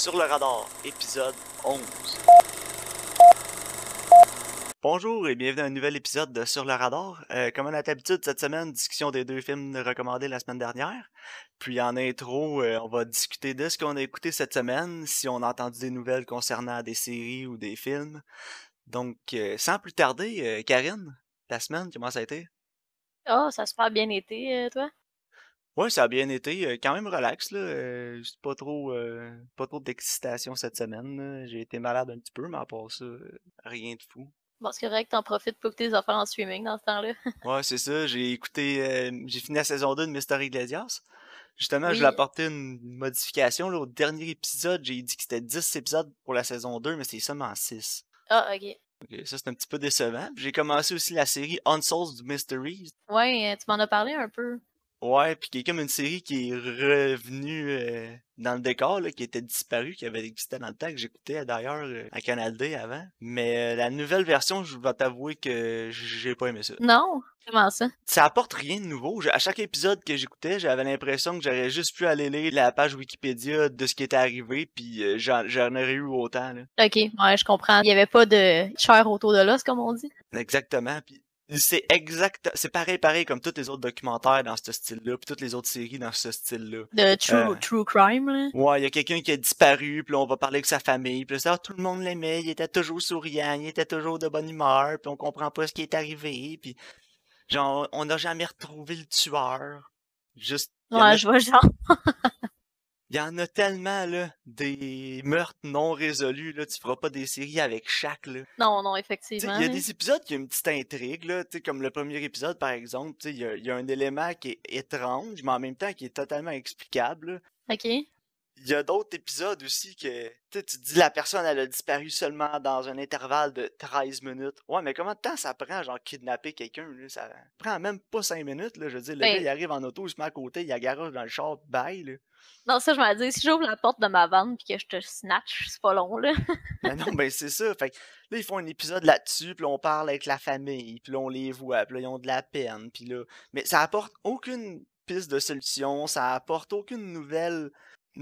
Sur le radar, épisode 11. Bonjour et bienvenue à un nouvel épisode de Sur le radar. Euh, comme on a l'habitude cette semaine, discussion des deux films recommandés la semaine dernière. Puis en intro, euh, on va discuter de ce qu'on a écouté cette semaine, si on a entendu des nouvelles concernant des séries ou des films. Donc, euh, sans plus tarder, euh, Karine, ta semaine, comment ça a été? Oh, ça a super bien été, toi? Ouais, ça a bien été, euh, quand même relax, là. euh, pas trop, euh, pas trop d'excitation cette semaine. J'ai été malade un petit peu, mais à part ça, rien de fou. Bon, c'est correct, t'en profites pour écouter des affaires en streaming dans ce temps-là. Ouais, c'est ça. J'ai écouté, euh, j'ai fini la saison 2 de Mystery Iglesias. Justement, je voulais apporter une modification. Là, au dernier épisode, j'ai dit que c'était 10 épisodes pour la saison 2, mais c'est seulement 6. Ah, ok. Ok, ça, c'est un petit peu décevant. J'ai commencé aussi la série Unsolved Mysteries. Ouais, tu m'en as parlé un peu. Ouais, puis qui est comme une série qui est revenue euh, dans le décor, là, qui était disparue, qui avait existé dans le temps, que j'écoutais d'ailleurs euh, à Canal D avant. Mais euh, la nouvelle version, je vais t'avouer que j'ai pas aimé ça. Non? Comment ça? Ça apporte rien de nouveau. À chaque épisode que j'écoutais, j'avais l'impression que j'aurais juste pu aller lire la page Wikipédia de ce qui était arrivé, puis euh, j'en j'en aurais eu autant. Là. Ok, ouais, je comprends. Il y avait pas de chair autour de l'os, comme on dit. Exactement. Puis c'est exact, c'est pareil, pareil comme tous les autres documentaires dans ce style-là, puis toutes les autres séries dans ce style-là. De true, Euh. true crime, là. Ouais, il y a quelqu'un qui a disparu, puis là, on va parler avec sa famille, puis ça, tout le monde l'aimait, il était toujours souriant, il était toujours de bonne humeur, puis on comprend pas ce qui est arrivé, puis genre, on n'a jamais retrouvé le tueur. Juste, a Ouais, je vois genre. Il y en a tellement, là, des meurtres non résolus, là, tu feras pas des séries avec chaque, là. Non, non, effectivement. il y a là. des épisodes qui ont une petite intrigue, là, tu sais, comme le premier épisode, par exemple, tu sais, il y y a un élément qui est étrange, mais en même temps qui est totalement explicable, là. Ok. Il y a d'autres épisodes aussi que, tu te dis la personne, elle a disparu seulement dans un intervalle de 13 minutes. Ouais, mais combien de temps ça prend, genre, kidnapper quelqu'un? Ça prend même pas 5 minutes, là. Je veux dire, le Ben- gars, il arrive en auto, il se met à côté, il a garage dans le char, bye, là. Non, ça, je m'en dis, si j'ouvre la porte de ma vanne puis que je te snatch, c'est pas long, là. Ben non, ben c'est ça. Fait que là, ils font un épisode là-dessus, puis là, on parle avec la famille, puis là, on les voit, puis là, ils ont de la peine, puis là... Mais ça apporte aucune piste de solution, ça apporte aucune nouvelle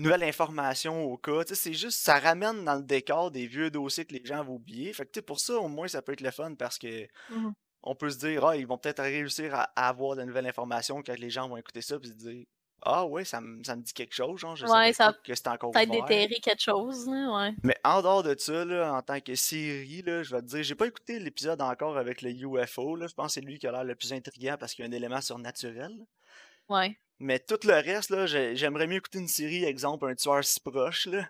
nouvelle information au cas. Tu sais, c'est juste, ça ramène dans le décor des vieux dossiers que les gens vont oublier. Fait que, tu sais, pour ça, au moins, ça peut être le fun, parce que Mhm. on peut se dire, ah, ils vont peut-être réussir à, à avoir de nouvelles informations quand les gens vont écouter ça, puis se dire, ah ouais, ça, me- ça me dit quelque chose, genre, je Ouais, savais ça pas que c'était encore ouvert. déterrer quelque chose, ouais. Mais en dehors de ça, là, en tant que série, là, je vais te dire, j'ai pas écouté l'épisode encore avec le UFO. Là. Je pense que c'est lui qui a l'air le plus intriguant parce qu'il y a un élément surnaturel. Ouais. Mais tout le reste, là, j'ai- j'aimerais mieux écouter une série, exemple, un tueur si proche. Là,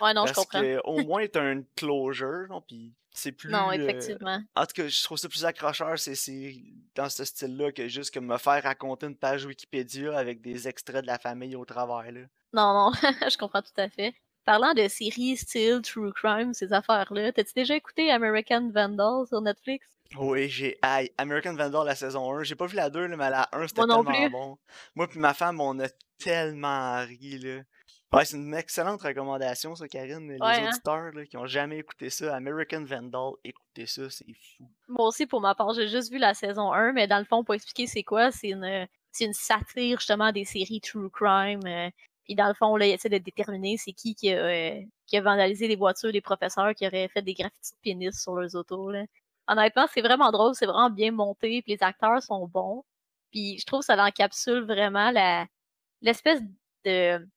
Ouais, non, je comprends. que au moins t'as une closure, non, puis c'est plus. Non, euh, effectivement. En tout cas, je trouve ça plus accrocheur, ces séries dans ce style-là, que juste que me faire raconter une page Wikipédia avec des extraits de la famille au travers. Là. Non, non, je comprends tout à fait. Parlant de séries style True Crime, ces affaires-là, t'as-tu déjà écouté American Vandal sur Netflix? Oui, j'ai aïe, American Vandal la saison 1. J'ai pas vu la 2, là, mais la 1 c'était tellement plus. bon. Moi puis ma femme, on a tellement ri là. Ouais, c'est une excellente recommandation ça, Karine. Les Ouais, hein? auditeurs là, qui ont jamais écouté ça, American Vandal, écoutez ça, c'est fou. Moi aussi, pour ma part, j'ai juste vu la saison 1, mais dans le fond, pour expliquer c'est quoi, c'est une, c'est une satire justement des séries True Crime. euh, puis dans le fond, là, il essaie de déterminer c'est qui qui a, euh, qui a vandalisé les voitures des professeurs qui auraient fait des graffitis de pénis sur leurs autos. Honnêtement, c'est vraiment drôle, c'est vraiment bien monté, puis les acteurs sont bons. Puis je trouve que ça encapsule vraiment l'espèce de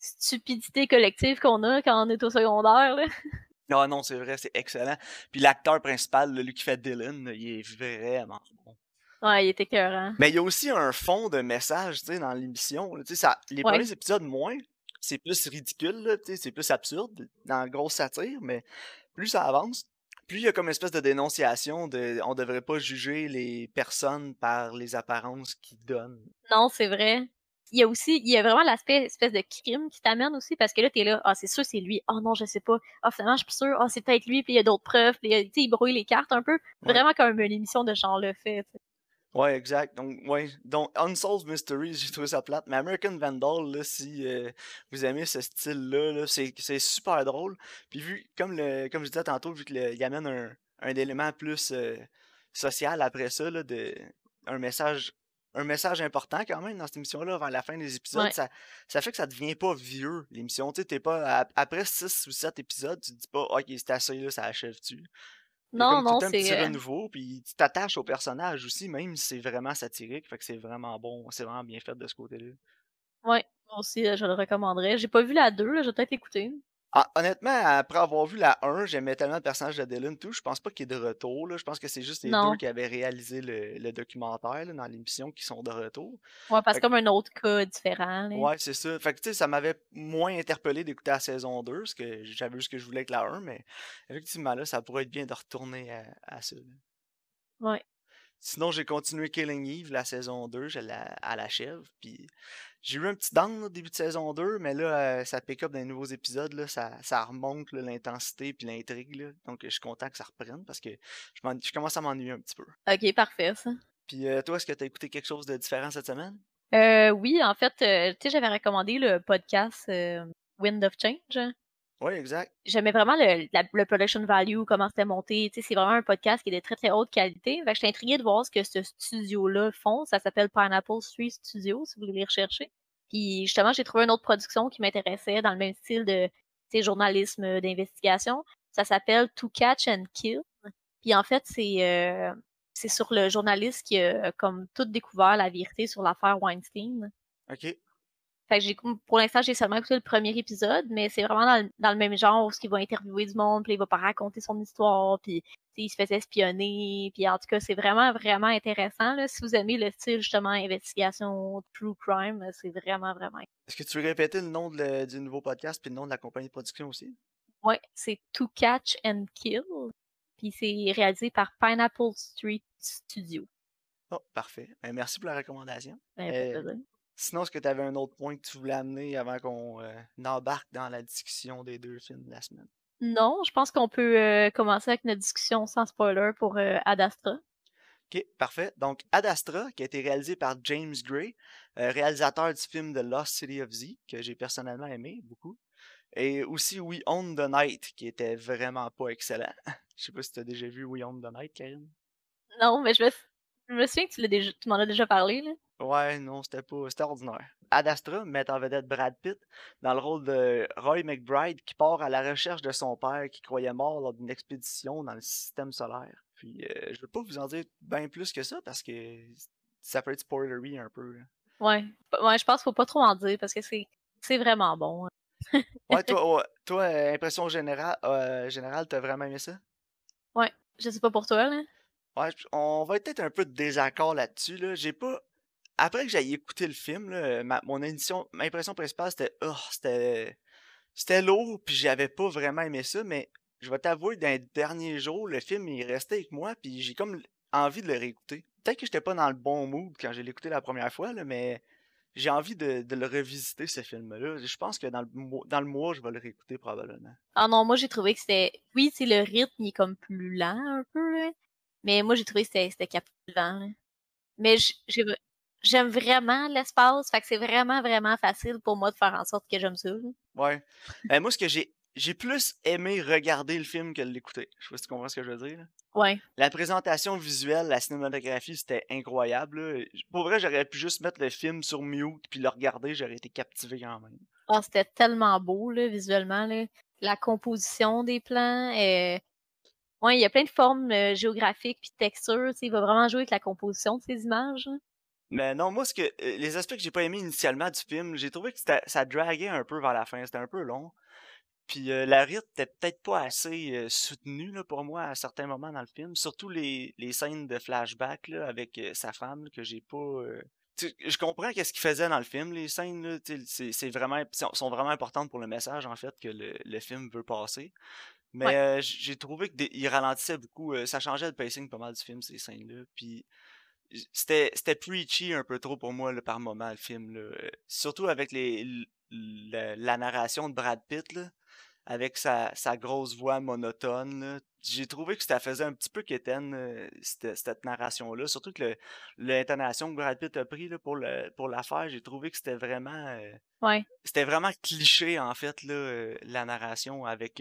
stupidité collective qu'on a quand on est au secondaire. Là. Ah non, c'est vrai, c'est excellent. Puis l'acteur principal, lui qui fait Dylan, il est vraiment bon. Ouais, il était écœurant. Mais il y a aussi un fond de message, tu sais, dans l'émission. Tu sais, les Ouais. premiers épisodes, moins. C'est plus ridicule, tu sais, c'est plus absurde, dans grosse satire, mais plus ça avance, plus il y a comme une espèce de dénonciation de on devrait pas juger les personnes par les apparences qu'ils donnent. Non, c'est vrai. Il y a aussi, il y a vraiment l'aspect espèce de crime qui t'amène aussi parce que là, t'es là, ah, c'est sûr, c'est lui. Ah non, je sais pas. Ah, finalement, je suis sûre. Ah, c'est peut-être lui, puis il y a d'autres preuves. Puis, il brouille les cartes un peu. Ouais. Vraiment comme une émission de genre le fait. Ouais, exact. Donc, ouais. Donc, Unsolved Mysteries, j'ai trouvé ça plate. Mais American Vandal, là, si euh, vous aimez ce style-là, là, c'est, c'est super drôle. Puis vu, comme le, comme je disais tantôt, vu qu'il amène un, un élément plus euh, social après ça, là, de, un message un message important quand même dans cette émission-là vers la fin des épisodes. Ouais. Ça, ça fait que ça devient pas vieux, l'émission. Tu sais, pas. ap- Après 6 ou 7 épisodes, tu te dis pas, ok, c'est assez là, ça achève-tu? Non, non, petit c'est. euh, renouveau, puis tu t'attaches au personnage aussi, même si c'est vraiment satirique. Fait que c'est vraiment bon, c'est vraiment bien fait de ce côté-là. Ouais, moi aussi, euh, je le recommanderais. J'ai pas vu la 2, là, je vais peut-être l'écouter. Ah, honnêtement, après avoir vu la 1, j'aimais tellement le personnage de Dylan tout. Je pense pas qu'il est de retour. Là. Je pense que c'est juste les deux qui avaient réalisé le, le documentaire là, dans l'émission qui sont de retour. Ouais, parce que comme un autre cas différent. là. Ouais, c'est ça. Fait que tu sais, ça m'avait moins interpellé d'écouter la saison 2, parce que j'avais vu ce que je voulais avec la 1, mais effectivement, là, ça pourrait être bien de retourner à, à ça. là. Ouais. Sinon, j'ai continué Killing Eve, la saison 2, je la, à l'achève, puis j'ai eu un petit down au début de saison 2, mais là, euh, ça pick up dans les nouveaux épisodes, là, ça, ça remonte l'intensité puis l'intrigue, donc je suis content que ça reprenne, parce que je, m'en- je commence à m'ennuyer un petit peu. Ok, parfait, ça. Puis euh, toi, est-ce que tu as écouté quelque chose de différent cette semaine? Euh, oui, en fait, euh, tu sais, j'avais recommandé le podcast Wind of Change. Oui, exact. J'aimais vraiment le, la- le production value, comment c'était monté. Tu sais, c'est vraiment un podcast qui est de très très haute qualité. Fait que j'étais intriguée de voir ce que ce studio-là font. Ça s'appelle Pineapple Street Studio, si vous voulez les rechercher. Puis justement, j'ai trouvé une autre production qui m'intéressait dans le même style de journalisme d'investigation. Ça s'appelle To Catch and Kill. Puis en fait, c'est euh, c'est sur le journaliste qui a comme tout découvert la vérité sur l'affaire Weinstein. OK. Fait que j'ai pour l'instant j'ai seulement écouté le premier épisode, mais c'est vraiment dans le, dans le même genre où il va interviewer du monde, puis il va pas raconter son histoire, puis il se fait espionner, puis en tout cas c'est vraiment vraiment intéressant là. Si vous aimez le style justement investigation true crime, c'est vraiment vraiment. Est-ce que tu veux répéter le nom de le- du nouveau podcast puis le nom de la compagnie de production aussi? Ouais, c'est To Catch and Kill, puis c'est réalisé par Pineapple Street Studio. Oh, parfait. Ben, merci pour la recommandation. Ben, Euh. Sinon, est-ce que tu avais un autre point que tu voulais amener avant qu'on euh, embarque dans la discussion des deux films de la semaine? Non, je pense qu'on peut euh, commencer avec notre discussion sans spoiler pour euh, Ad Astra. Ok, parfait. Donc, Ad Astra, qui a été réalisé par James Gray, euh, réalisateur du film The Lost City of Z, que j'ai personnellement aimé beaucoup. Et aussi We Own the Night, qui était vraiment pas excellent. Je sais pas si tu as déjà vu We Own the Night, Karine? Non, mais je me, je me souviens que tu, déjà, tu m'en as déjà parlé là. Ouais, non, c'était pas. C'était ordinaire. Ad Astra met en vedette Brad Pitt dans le rôle de Roy McBride qui part à la recherche de son père qui croyait mort lors d'une expédition dans le système solaire. Puis euh, je veux pas vous en dire bien plus que ça parce que ça peut être spoilery un peu. là. Ouais. Ouais, je pense qu'il faut pas trop en dire parce que c'est vraiment bon. hein. Ouais, toi, ouais, toi impression générale, euh, générale, t'as vraiment aimé ça? Ouais. Je sais pas pour toi, là. Ouais, on va être peut-être un peu de désaccord là-dessus. Là. J'ai pas. Après que j'aille écouter le film, là, ma, mon édition, ma impression principale c'était oh, c'était. C'était lourd, puis j'avais pas vraiment aimé ça, mais je vais t'avouer, dans les derniers jours, le film est resté avec moi, puis j'ai comme envie de le réécouter. Peut-être que j'étais pas dans le bon mood quand j'ai écouté la première fois, là, mais j'ai envie de, de le revisiter, ce film-là. Je pense que dans le, mois- dans le mois, je vais le réécouter probablement. Ah non, moi j'ai trouvé que c'était. Oui, c'est le rythme, il est comme plus lent un peu. Mais moi j'ai trouvé que c'était captivant. Mais j'ai- j'aime vraiment l'espace, fait que c'est vraiment, vraiment facile pour moi de faire en sorte que j'aime ça. Ouais. Ben, moi, ce que j'ai. J'ai plus aimé regarder le film que l'écouter. Je sais pas si tu comprends ce que je veux dire. là. Ouais. La présentation visuelle, la cinématographie, c'était incroyable. là. Pour vrai, j'aurais pu juste mettre le film sur mute puis le regarder, j'aurais été captivé quand même. Ah, c'était tellement beau, là, visuellement, là. La composition des plans. euh, Ouais, il y a plein de formes euh, géographiques puis de textures. Il va vraiment jouer avec la composition de ces images. Mais non, moi, ce que euh, les aspects que j'ai pas aimé initialement du film, j'ai trouvé que ça draguait un peu vers la fin. C'était un peu long. Puis euh, la rythme était peut-être pas assez euh, soutenue là, pour moi à certains moments dans le film. Surtout les, les scènes de flashback là, avec euh, sa femme là, que j'ai pas. tu je comprends qu'est-ce qu'il faisait dans le film, les scènes, c'est, vraiment, sont, vraiment importantes pour le message en fait que le, le film veut passer. Mais Ouais. j'ai trouvé qu'il ralentissait beaucoup, ça changeait le pacing pas mal du film ces scènes-là. Puis c'était c'était preachy un peu trop pour moi là, par moment le film là. Euh, Surtout avec les la, la narration de Brad Pitt là, avec sa, sa grosse voix monotone. là. J'ai trouvé que ça faisait un petit peu quétaine euh, cette, cette narration-là. Surtout que l'intonation que Brad Pitt a pris là, pour le pour la faire, j'ai trouvé que c'était vraiment euh, Ouais. c'était vraiment cliché en fait là, la narration avec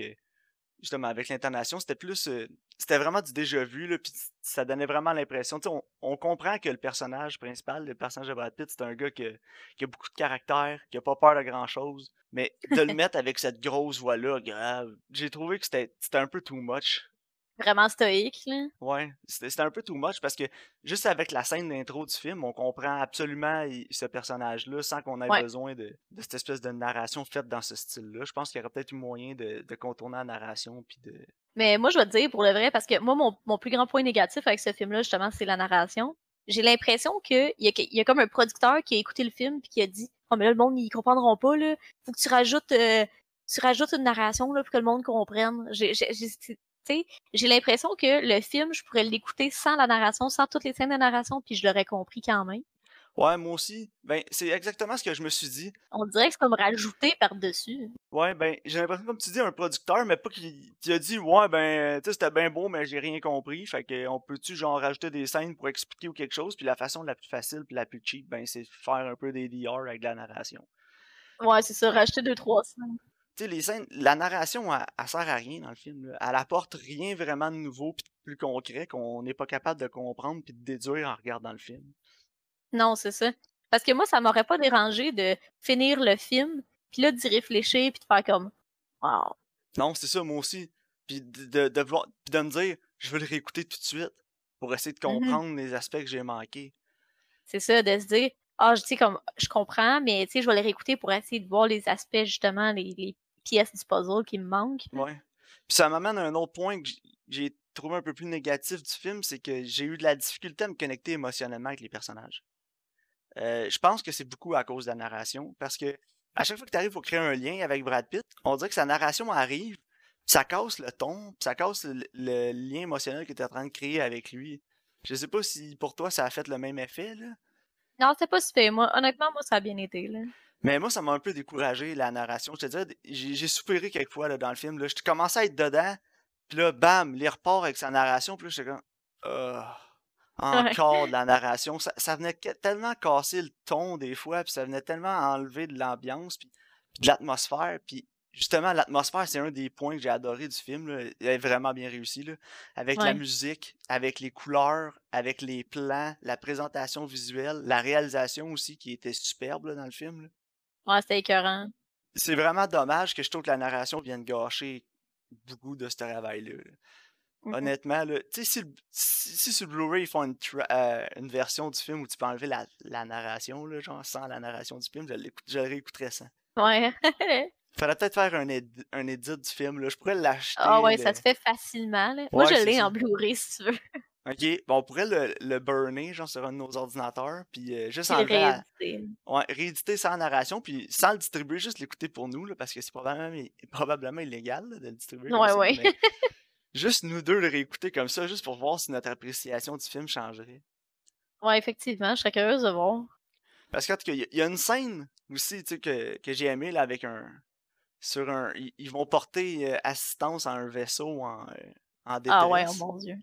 justement, avec l'intonation, c'était plus. euh, c'était vraiment du déjà vu, là, puis ça donnait vraiment l'impression. Tu sais, on, on comprend que le personnage principal, le personnage de Brad Pitt, c'est un gars que- qui a beaucoup de caractère, qui a pas peur de grand chose. Mais de le mettre avec cette grosse voix-là, grave, j'ai trouvé que c'était c'était un peu too much. Vraiment stoïque, là. Ouais, c'était un peu too much parce que juste avec la scène d'intro du film, on comprend absolument ce personnage-là sans qu'on ait Ouais. besoin de, de cette espèce de narration faite dans ce style-là. Je pense qu'il y aurait peut-être eu moyen de, de contourner la narration puis de. Mais moi, je vais te dire pour le vrai, parce que moi, mon, mon plus grand point négatif avec ce film-là, justement, c'est la narration. J'ai l'impression qu'il y, a, il y a comme un producteur qui a écouté le film puis qui a dit Oh, mais là, le monde, ils comprendront pas, là. Faut que tu rajoutes, euh, tu rajoutes une narration, là, pour que le monde comprenne. J'ai, j'ai, l'impression que le film, je pourrais l'écouter sans la narration, sans toutes les scènes de narration, puis je l'aurais compris quand même. Ouais, moi aussi. Ben, c'est exactement ce que je me suis dit. On dirait que c'est comme rajouté par-dessus. Ouais, ben, j'ai l'impression, comme tu dis, un producteur, mais pas qu'il qui a dit, ouais, ben, tu sais, c'était bien beau, mais j'ai rien compris. Fait que, on peut-tu, genre, rajouter des scènes pour expliquer ou quelque chose? Puis la façon la plus facile puis la plus cheap, ben, c'est faire un peu des DR avec de la narration. Ouais, c'est ça, rajouter deux, trois scènes. Sais, les scènes, la narration, elle, elle sert à rien dans le film. Là. Elle apporte rien vraiment de nouveau puis de plus concret qu'on n'est pas capable de comprendre puis de déduire en regardant le film. Non, c'est ça. Parce que moi, ça m'aurait pas dérangé de finir le film, puis là, d'y réfléchir, puis de faire comme Wow. Non, c'est ça, moi aussi. Puis de, de, de vouloir- puis de me dire, je veux le réécouter tout de suite pour essayer de Mhm. comprendre les aspects que j'ai manqués. C'est ça, de se dire Ah, je sais comme je comprends, mais tu sais, je vais les réécouter pour essayer de voir les aspects, justement, les, les pièces du puzzle qui me manquent. Ouais. Puis ça m'amène à un autre point que j'ai trouvé un peu plus négatif du film, c'est que j'ai eu de la difficulté à me connecter émotionnellement avec les personnages. Euh, je pense que c'est beaucoup à cause de la narration, parce que à chaque fois que tu arrives pour créer un lien avec Brad Pitt, on dirait que sa narration arrive, ça casse le ton, ça casse le, le lien émotionnel que tu es en train de créer avec lui. Je sais pas si pour toi ça a fait le même effet, là. Non, c'est pas super. Moi, honnêtement, moi, ça a bien été, là. Mais moi, ça m'a un peu découragé, la narration. Je te dirais, j'ai soupiré quelques fois là, dans le film. Là. Je commençais à être dedans, puis là, bam, il repart avec sa narration, puis là, j'étais comme... Ah, encore de la narration. Ça, ça venait tellement casser le ton des fois, puis ça venait tellement enlever de l'ambiance, puis, puis de l'atmosphère. Puis justement, l'atmosphère, c'est un des points que j'ai adoré du film. Là. Il est vraiment bien réussi. Là. Avec la musique, avec les couleurs, avec les plans, la présentation visuelle, la réalisation aussi qui était superbe là, dans le film. Ouais, c'était écœurant. C'est vraiment dommage que je trouve que la narration vienne gâcher beaucoup de ce travail-là. là. Mhm. Honnêtement, là, tu sais, si, le- si, si sur le Blu-ray ils font une, euh, une version du film où tu peux enlever la, la narration, là, genre sans la narration du film, je, le réécouterais sans. Ouais. Faudrait peut-être faire un, édi- un edit du film, là. Je pourrais l'acheter. Ah ouais, ça se fait facilement, là. Moi, je l'ai en Blu-ray, si tu veux. Ok, bon, on pourrait le, le burner, genre sur un de nos ordinateurs, puis euh, juste enlever la- rééditer. Ouais, rééditer sans narration, puis sans le distribuer, juste l'écouter pour nous, là, parce que c'est probablement, probablement illégal là, de le distribuer. Ouais, ça, ouais. juste nous deux le réécouter comme ça, juste pour voir si notre appréciation du film changerait. Ouais, effectivement, je serais curieuse de voir. Parce qu'en tout cas, il y, a- il y a une scène aussi tu sais, que, que j'ai aimé là, avec un. Sur un. Ils, ils vont porter euh, assistance à un vaisseau en, euh, en détresse. Ah ouais, oh mon dieu.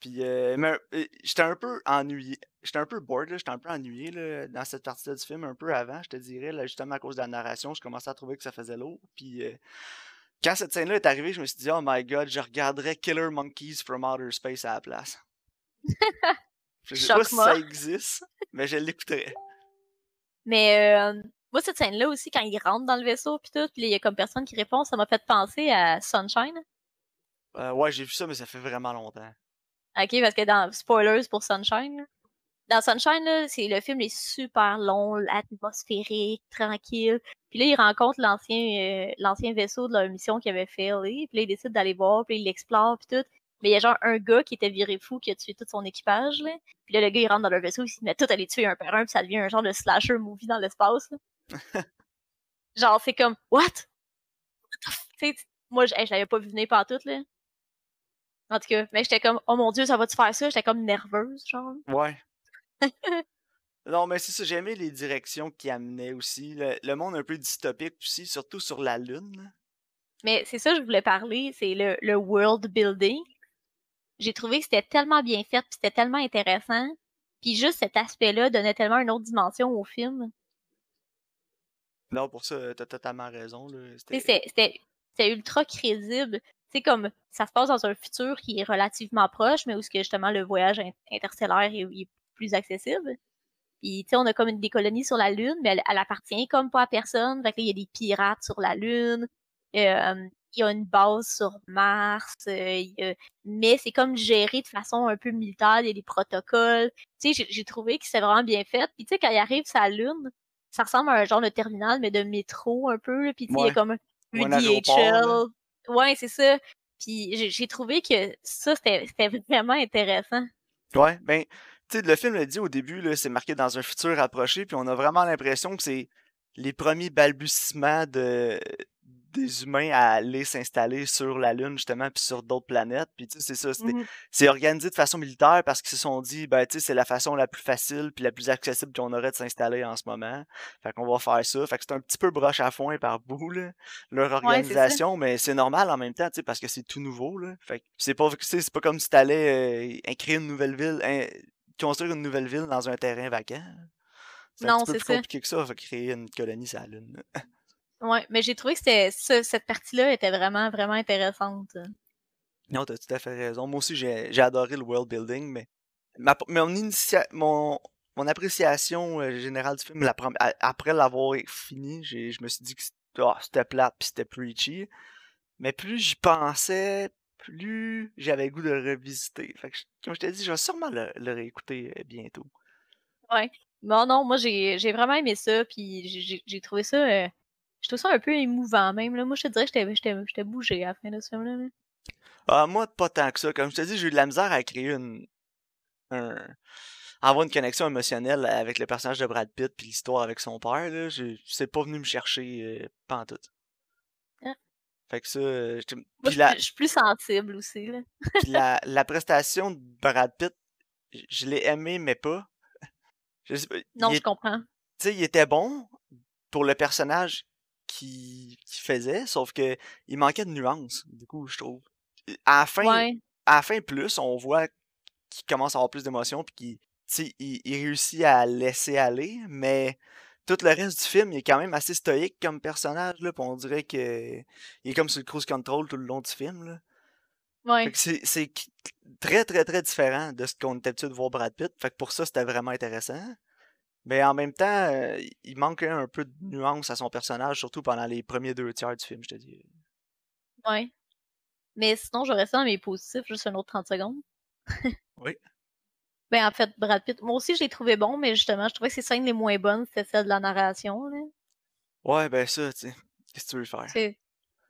Puis, euh, mais, euh, j'étais un peu ennuyé. J'étais un peu bored, là, j'étais un peu ennuyé là, dans cette partie-là du film, un peu avant, je te dirais. Là, justement, à cause de la narration, je commençais à trouver que ça faisait lourd. Puis, euh, quand cette scène-là est arrivée, je me suis dit, oh my god, je regarderais Killer Monkeys from Outer Space à la place. je sais pas si ça existe, mais je l'écouterais. Mais euh, moi, cette scène-là aussi, quand il rentre dans le vaisseau, puis tout, puis il y a comme personne qui répond, ça m'a fait penser à Sunshine. Euh, ouais, j'ai vu ça, mais ça fait vraiment longtemps. OK, parce que dans spoilers pour Sunshine, dans Sunshine, là, c'est le film est super long, atmosphérique, tranquille. Puis là, il rencontre l'ancien euh, l'ancien vaisseau de leur mission qui avait failé. Puis là, il décide d'aller voir, puis il l'explore, puis tout. Mais il y a genre un gars qui était viré fou, qui a tué tout son équipage, là. Puis là, le gars, il rentre dans leur vaisseau, il se met tout à les tuer un par un, puis ça devient un genre de slasher movie dans l'espace, genre, c'est comme, what? What moi, je, hey, je l'avais pas vu venir partout, là. En tout cas, mais j'étais comme, oh mon dieu, ça va-tu faire ça? J'étais comme nerveuse, genre. Ouais. non, mais c'est ça, j'ai aimé les directions qui amenaient aussi. Le, le monde un peu dystopique aussi, surtout sur la Lune. Mais c'est ça que je voulais parler, c'est le, le world building. J'ai trouvé que c'était tellement bien fait, puis c'était tellement intéressant. Puis juste cet aspect-là donnait tellement une autre dimension au film. Non, pour ça, t'as totalement raison. C'était ultra crédible. Sais, comme ça se passe dans un futur qui est relativement proche, mais où ce que justement le voyage interstellaire est, plus accessible. Puis, tu sais, on a comme une, des colonies sur la Lune, mais elle, appartient comme pas à personne. Fait que il y a des pirates sur la Lune. Euh, il y a une base sur Mars. Euh, mais c'est comme géré de façon un peu militaire. Il y a des protocoles. Tu sais, j'ai trouvé que c'est vraiment bien fait. Puis, tu sais, quand il arrive sur la Lune, ça ressemble à un genre de terminal, mais de métro un peu. Puis, tu sais, il y a comme un DHL. Ouais, c'est ça. Puis j'ai trouvé que ça, c'était vraiment intéressant. Ouais, ben, tu sais, le film l'a dit au début, c'est marqué dans un futur approché, puis on a vraiment l'impression que c'est les premiers balbutiements de, des humains à aller s'installer sur la Lune, justement, puis sur d'autres planètes. Puis, tu sais, c'est ça. Mmh c'est organisé de façon militaire parce qu'ils se sont dit, ben, tu sais, c'est la façon la plus facile puis la plus accessible qu'on aurait de s'installer en ce moment. Fait qu'on va faire ça. Fait que c'est un petit peu broche à foin par bout, là, leur organisation, mais c'est normal en même temps, tu sais, parce que c'est tout nouveau, là. Fait que c'est pas, c'est pas comme si t'allais euh, créer une nouvelle ville, construire une nouvelle ville dans un terrain vacant. C'est un petit peu plus compliqué que ça, fait créer une colonie sur la Lune. Ouais, mais j'ai trouvé que c'était cette partie-là était vraiment, vraiment intéressante. Non, t'as tout à fait raison. Moi aussi, j'ai adoré le world building, mais ma, mon, mon, mon appréciation euh, générale du film, après l'avoir fini, je me suis dit que oh, c'était plate puis c'était preachy. Mais plus j'y pensais, plus j'avais le goût de le revisiter. Fait que, comme je t'ai dit, je vais sûrement le, réécouter euh, bientôt. Ouais. Non, non, moi j'ai vraiment aimé ça, puis j'ai trouvé ça. Euh, je trouve ça un peu émouvant même. Là. Moi, je te dirais que j'étais bougé à la fin de ce film-là. Ah, moi, pas tant que ça. Comme je te dis, j'ai eu de la misère à créer une. Un... avoir une connexion émotionnelle avec le personnage de Brad Pitt puis l'histoire avec son père. Là. C'est pas venu me chercher euh, pas en tout. Ah. Fait que ça. Euh, moi, je, suis plus sensible aussi. Là. la, la prestation de Brad Pitt, je l'ai aimé, mais pas. Je non, je comprends. Tu sais, il était bon pour le personnage qui, faisait, sauf que il manquait de nuances, du coup, je trouve. À la fin, à la fin plus, on voit qu'il commence à avoir plus d'émotions, puis qu'il il, il réussit à laisser aller, mais tout le reste du film, il est quand même assez stoïque comme personnage, là, on dirait que il est comme sur le cruise control tout le long du film, là. Ouais. C'est très, très, très différent de ce qu'on était habitué de voir Brad Pitt. Fait que pour ça, c'était vraiment intéressant. Mais en même temps, euh, il manque un peu de nuance à son personnage, surtout pendant les premiers deux tiers du film, je te dis. Ouais. Mais sinon, j'aurais ça dans mes positifs, juste un autre 30 secondes. oui. Ben, en fait, Brad Pitt, moi aussi, je l'ai trouvé bon, mais justement, je trouvais que ses scènes les moins bonnes, c'était celle de la narration, là. Ouais, ben ça, tu sais. Qu'est-ce que tu veux faire?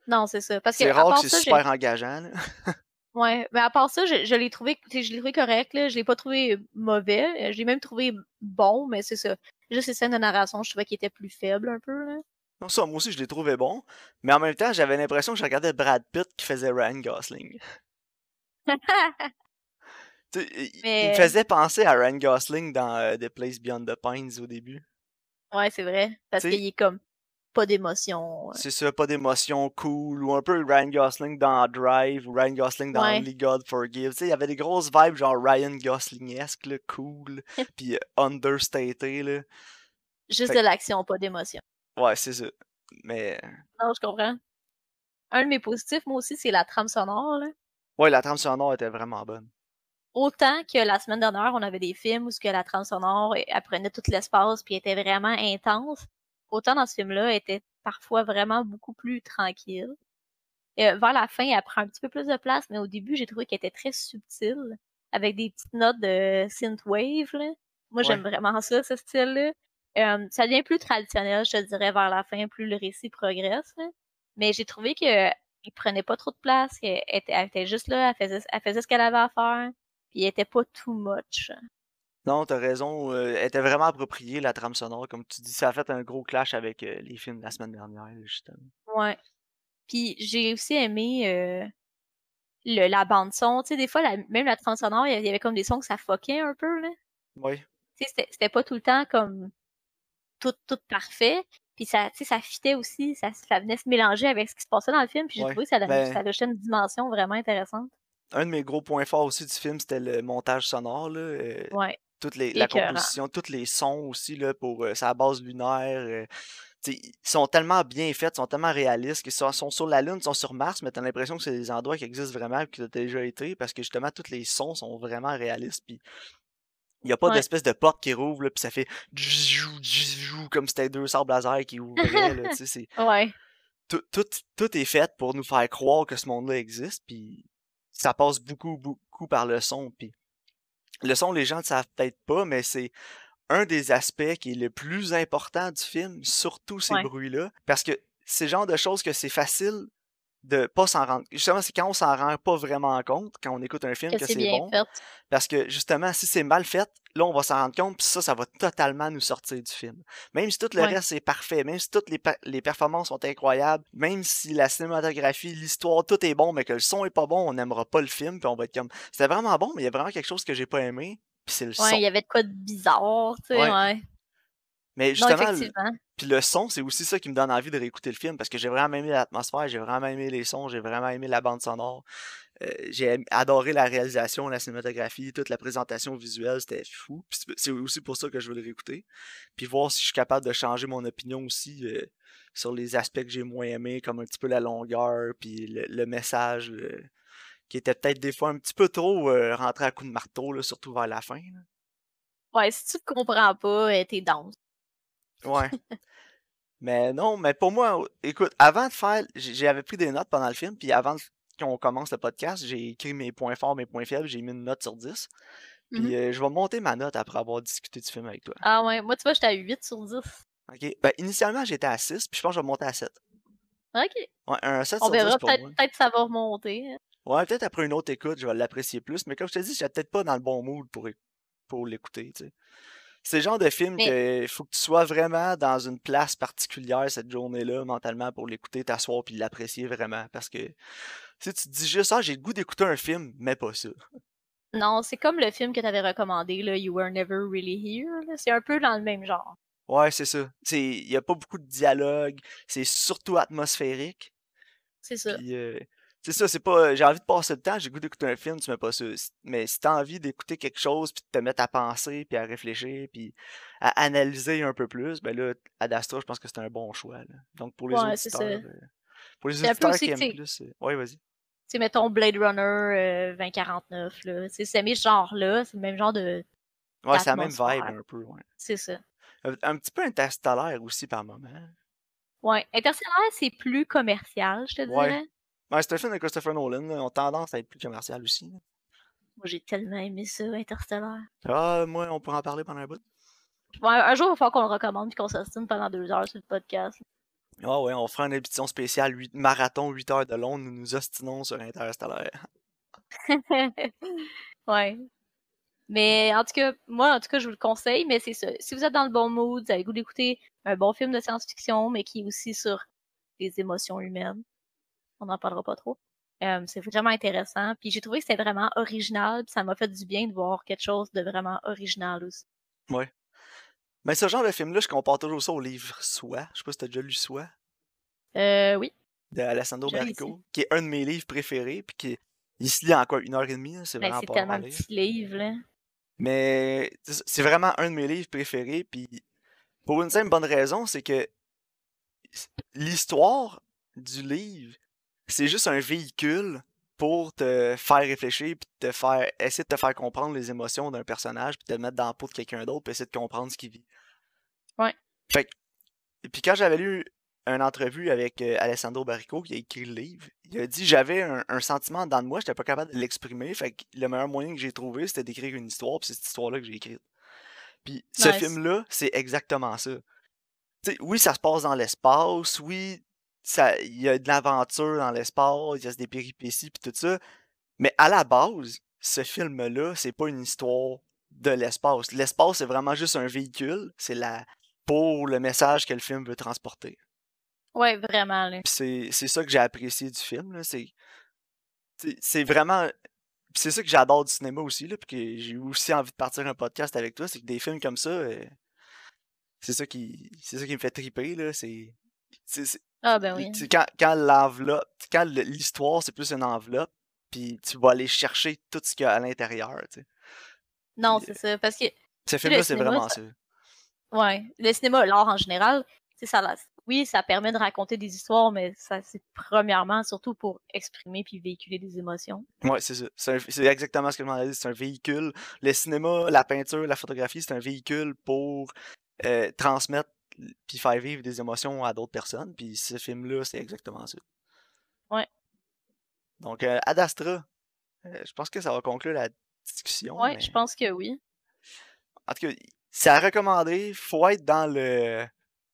Non, c'est ça. Parce c'est rare que c'est super engageant, là. Ouais, mais à part ça, je, je l'ai trouvé, je l'ai trouvé correct, là. Je l'ai pas trouvé mauvais. Euh, je l'ai même trouvé bon, mais c'est ça. Juste ces scènes de narration, je trouvais qu'il était plus faible un peu, là. Non, ça, moi aussi, je l'ai trouvé bon. Mais en même temps, j'avais l'impression que je regardais Brad Pitt qui faisait Ryan Gosling. il, me faisait penser à Ryan Gosling dans euh, The Place Beyond the Pines au début. Ouais, c'est vrai. Parce qu'il est comme pas d'émotion. C'est ça, pas d'émotion cool, ou un peu Ryan Gosling dans Drive, ou Ryan Gosling dans Only God Forgive. Tu sais, il y avait des grosses vibes genre Ryan Gosling-esque, cool, puis euh, understated, là. Juste de l'action, pas d'émotion. Ouais, c'est ça. Mais... Non, je comprends. Un de mes positifs, moi aussi, c'est la trame sonore, là. Ouais, la trame sonore était vraiment bonne. Autant que la semaine dernière, on avait des films où que la trame sonore apprenait tout l'espace puis était vraiment intense autant dans ce film-là, était parfois vraiment beaucoup plus tranquille. Et vers la fin, elle prend un petit peu plus de place, mais au début, j'ai trouvé qu'elle était très subtile, avec des petites notes de synthwave. Là. Moi, j'aime vraiment ça, ce style-là. Euh, ça devient plus traditionnel, je te dirais, vers la fin, plus le récit progresse. Mais j'ai trouvé que il prenait pas trop de place, qu'elle était, elle était juste là, elle faisait, elle faisait ce qu'elle avait à faire, puis elle était pas too much. Non, t'as raison. Euh, elle était vraiment appropriée, la trame sonore. Comme tu dis, ça a fait un gros clash avec euh, les films de la semaine dernière, justement. Ouais. Puis j'ai aussi aimé euh, le, la bande-son. Tu sais, des fois, même la trame sonore, il y avait comme des sons que ça foquait un peu, là. Oui. Tu sais, c'était pas tout le temps comme tout, tout parfait. Puis ça, tu sais, ça fitait aussi, ça, ça venait se mélanger avec ce qui se passait dans le film. Puis j'ai trouvé que ça, ben ça donnait une dimension vraiment intéressante. Un de mes gros points forts aussi du film, c'était le montage sonore. Là. Ouais toute les, la composition, tous les sons aussi là, pour euh, sa base lunaire. Euh, ils sont tellement bien faits, ils sont tellement réalistes, qu'ils sont, sont sur la Lune, ils sont sur Mars, mais t'as l'impression que c'est des endroits qui existent vraiment et qui ont déjà été, parce que justement, tous les sons sont vraiment réalistes. Puis il n'y a pas Ouais. d'espèce de porte qui rouvre, puis ça fait comme si c'était deux sables laser qui ouvraient. là, tu sais, c'est- Ouais. tout, tout, tout est fait pour nous faire croire que ce monde-là existe, puis ça passe beaucoup, beaucoup par le son. Puis le son, les gens ne savent peut-être pas, mais c'est un des aspects qui est le plus important du film, surtout ces Ouais. bruits-là, parce que c'est le genre de choses que c'est facile de pas s'en rendre. Justement, c'est quand on s'en rend pas vraiment compte, quand on écoute un film, Que que c'est bon. fait. Parce que justement, si c'est mal fait, là, on va s'en rendre compte, puis ça, ça va totalement nous sortir du film. Même si tout le Ouais. reste est parfait, même si toutes les, performances sont incroyables, même si la cinématographie, l'histoire, tout est bon, mais que le son est pas bon, on n'aimera pas le film, puis on va être comme. C'était vraiment bon, mais il y a vraiment quelque chose que j'ai pas aimé, puis c'est le Ouais, son. il y avait de quoi de bizarre, tu sais, Ouais. ouais. Mais justement, puis le son, c'est aussi ça qui me donne envie de réécouter le film, parce que j'ai vraiment aimé l'atmosphère, j'ai vraiment aimé les sons, j'ai vraiment aimé la bande sonore. Euh, j'ai adoré la réalisation, la cinématographie, toute la présentation visuelle, c'était fou. C'est- aussi pour ça que je veux le réécouter. Puis voir si je suis capable de changer mon opinion aussi euh, sur les aspects que j'ai moins aimés, comme un petit peu la longueur, puis le, le message, le- qui était peut-être des fois un petit peu trop euh, rentré à coup de marteau, là, surtout vers la fin. là. Ouais, si tu te comprends pas, t'es down. Ouais. mais non, mais pour moi, écoute, avant de faire, j'avais pris des notes pendant le film, puis avant qu'on commence le podcast, j'ai écrit mes points forts, mes points faibles, j'ai mis une note sur 10. Puis Mhm. euh, je vais monter ma note après avoir discuté du film avec toi. Ah ouais, moi, tu vois, j'étais à 8 sur 10. OK? Ben, initialement, j'étais à 6, puis je pense que je vais monter à 7. Ok. Ouais, un 7 On sur 10 verra, peut-être ça va remonter. Ouais, peut-être après une autre écoute, je vais l'apprécier plus, mais comme je te dis, j'étais peut-être pas dans le bon mood pour, pour l'écouter, tu sais. C'est le genre de film Mais- que faut que tu sois vraiment dans une place particulière cette journée-là, mentalement, pour l'écouter, t'asseoir puis l'apprécier vraiment. Parce que si tu te dis juste, ah, j'ai le goût d'écouter un film, mais pas ça. Non, c'est comme le film que t'avais recommandé, là, You Were Never Really Here. C'est un peu dans le même genre. Ouais, c'est ça. Il y a pas beaucoup de dialogue, c'est surtout atmosphérique. C'est ça. Puis, euh, c'est ça, c'est pas. J'ai envie de passer le temps, j'ai goût d'écouter un film, tu mets pas ça. Mais si t'as envie d'écouter quelque chose, puis de te mettre à penser, puis à réfléchir, puis à analyser un peu plus, ben là, Ad Astra, je pense que c'est un bon choix. là. Donc pour les Ouais, auditeurs. euh, pour les auditeurs aussi, qui aiment plus. euh, Ouais, vas-y. Tu mettons Blade Runner euh, 2049, là. C'est mes genres-là, c'est le même genre de. Ouais, c'est la même vibe un peu, ouais. C'est ça. Un, un petit peu interstellaire aussi par moment. Ouais. Interstellar, c'est plus commercial, je te dirais. Ouais, c'est un film de Christopher Nolan, là, ont tendance à être plus commercial aussi. là. Moi, j'ai tellement aimé ça, Interstellar. Ah, moi, on pourra en parler pendant un bout. Ouais, un jour, il va falloir qu'on le recommande puis qu'on s'ostine pendant deux heures sur le podcast. Ah ouais, on fera une édition spéciale marathon 8 heures de long, nous nous ostinons sur Interstellaire. ouais. Mais en tout cas, moi, en tout cas, je vous le conseille, mais c'est ça. Si vous êtes dans le bon mood, vous avez le goût d'écouter un bon film de science-fiction, mais qui est aussi sur les émotions humaines, on n'en parlera pas trop. Euh, c'est vraiment intéressant. Puis j'ai trouvé que c'était vraiment original, puis ça m'a fait du bien de voir quelque chose de vraiment original aussi. Ouais. Mais ce genre de film-là, je compare toujours ça au livre Soi. Je sais pas si t'as déjà lu Soi Euh, oui. de Alessandro Barrico, qui est un de mes livres préférés, puis qui il se lit en quoi une heure et demie, c'est Ben, vraiment pas tellement un petit livre, là. Mais c'est vraiment un de mes livres préférés, puis pour une simple bonne raison, c'est que l'histoire du livre, c'est juste un véhicule pour te faire réfléchir, puis te faire essayer de te faire comprendre les émotions d'un personnage, puis te mettre dans la peau de quelqu'un d'autre, puis essayer de comprendre ce qu'il vit. Ouais. Fait que- puis quand j'avais lu une entrevue avec euh, Alessandro Barrico, qui a écrit le livre, il a dit j'avais un, un sentiment dans de moi, j'étais pas capable de l'exprimer, fait que le meilleur moyen que j'ai trouvé, c'était d'écrire une histoire, puis c'est cette histoire-là que j'ai écrite. Puis ce Nice. film-là, c'est exactement ça. Oui, ça se passe dans l'espace, oui, ça, il y a de l'aventure dans l'espace, il y a des péripéties puis tout ça, mais à la base, ce film-là, c'est pas une histoire de l'espace. L'espace, c'est vraiment juste un véhicule, c'est la pour le message que le film veut transporter. Ouais, vraiment, c'est ça que j'ai apprécié du film, c'est vraiment c'est ça que j'adore du cinéma aussi là, puis que j'ai aussi envie de partir un podcast avec toi, c'est que des films comme ça euh, c'est ça qui c'est ça qui me fait triper là, c'est- Ah, ben oui. tu sais, quand, quand l'enveloppe, quand l'histoire c'est plus une enveloppe, puis tu vas aller chercher tout ce qu'il y a à l'intérieur, tu sais. Non, c'est ça. Parce que, Ce film-là, c'est vraiment ça- ça. ouais, le cinéma, l'art en général, ça, oui, ça permet de raconter des histoires, mais ça, c'est premièrement surtout pour exprimer puis véhiculer des émotions. Ouais, c'est ça. C'est exactement ce que je m'en dit. C'est un véhicule. Le cinéma, la peinture, la photographie, c'est un véhicule pour euh, transmettre puis faire vivre des émotions à d'autres personnes. Puis ce film-là, c'est exactement ça. Ouais. Donc, euh, Ad Astra, euh, je pense que ça va conclure la discussion. Ouais, je pense que oui. En tout cas, c'est à recommander. Faut être dans le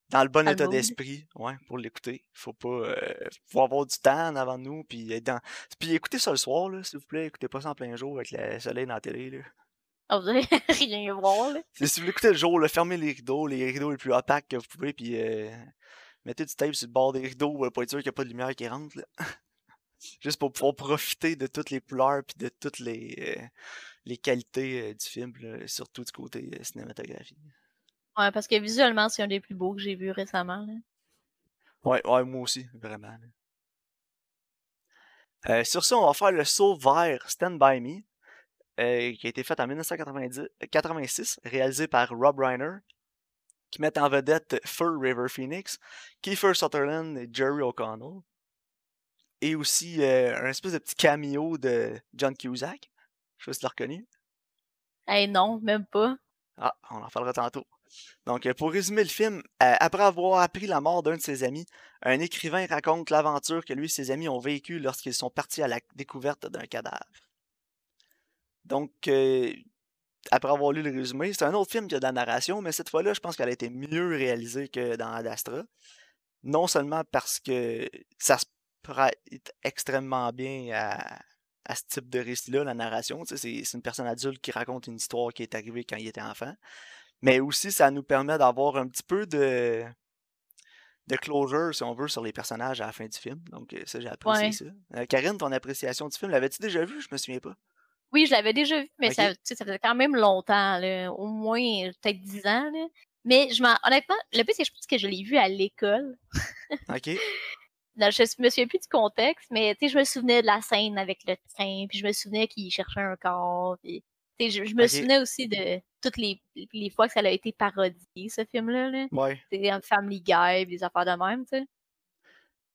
dans le bon état d'esprit, ouais, pour l'écouter. Faut pas, euh, faut avoir du temps en avant de nous, puis être dans, puis écoutez ça le soir, là, s'il vous plaît. Écoutez pas ça en plein jour avec le soleil dans la télé, là. Ah, vous allez rien voir, là. Si vous l'écoutez le jour, là, fermez les rideaux, les rideaux les plus opaques que vous pouvez, puis euh, mettez du tape sur le bord des rideaux pour être sûr qu'il n'y a pas de lumière qui rentre, là. Juste pour pouvoir profiter de toutes les couleurs puis de toutes les, euh, les qualités du film, surtout du côté cinématographique. Ouais, parce que visuellement, c'est un des plus beaux que j'ai vu récemment. Là. Ouais, ouais, moi aussi, vraiment. Euh, sur ça, on va faire le saut vers Stand By Me, euh, qui a été fait en 1986, réalisé par Rob Reiner, qui met en vedette Fur River Phoenix, Kiefer Sutherland et Jerry O'Connell, et aussi euh, un espèce de petit cameo de John Cusack. Je sais pas si tu l'as reconnu. Eh non, même pas. Ah, on en parlera tantôt. Donc, euh, pour résumer le film, euh, après avoir appris la mort d'un de ses amis, un écrivain raconte l'aventure que lui et ses amis ont vécue lorsqu'ils sont partis à la découverte d'un cadavre. Donc, euh, après avoir lu le résumé, c'est un autre film qui a de la narration, mais cette fois-là, je pense qu'elle a été mieux réalisée que dans Ad Astra. Non seulement parce que ça se prête extrêmement bien à, à ce type de récit-là, la narration. C'est une personne adulte qui raconte une histoire qui est arrivée quand il était enfant mais aussi ça nous permet d'avoir un petit peu de de closure, si on veut, sur les personnages à la fin du film. Donc, euh, ça, j'ai apprécié ça. Euh, Karine, ton appréciation du film, l'avais-tu déjà vu? Je me souviens pas. Oui, je l'avais déjà vu, mais ça, ça faisait quand même longtemps, au moins peut-être dix ans. Mais je m'en, honnêtement, le plus, c'est que je pense que je l'ai vu à l'école. OK. Non, je me souviens plus du contexte, mais je me souvenais de la scène avec le train, puis je me souvenais qu'il cherchait un corps, puis je, me souvenais aussi de toutes les, les, fois que ça a été parodié, ce film-là. Là. Ouais. C'est un Family Guy, des affaires de même, tu sais.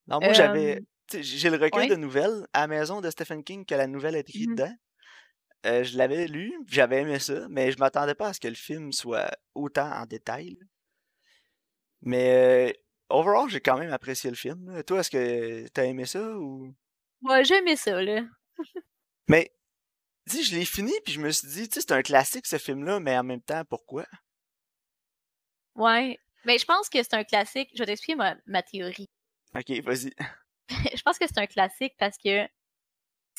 Non, moi, j'avais. J'ai le recueil de nouvelles à la maison de Stephen King que la nouvelle est écrite mmh dedans. Euh, je l'avais lu, j'avais aimé ça, mais je m'attendais pas à ce que le film soit autant en détail. Mais euh, overall, j'ai quand même apprécié le film. Toi, est-ce que t'as aimé ça ou? Ouais, j'ai aimé ça, là. mais dis, je l'ai fini, puis je me suis dit, tu sais, c'est un classique ce film-là, mais en même temps, pourquoi? Ouais. Mais je pense que c'est un classique. Je vais t'expliquer ma, théorie. Ok, vas-y. je pense que c'est un classique parce que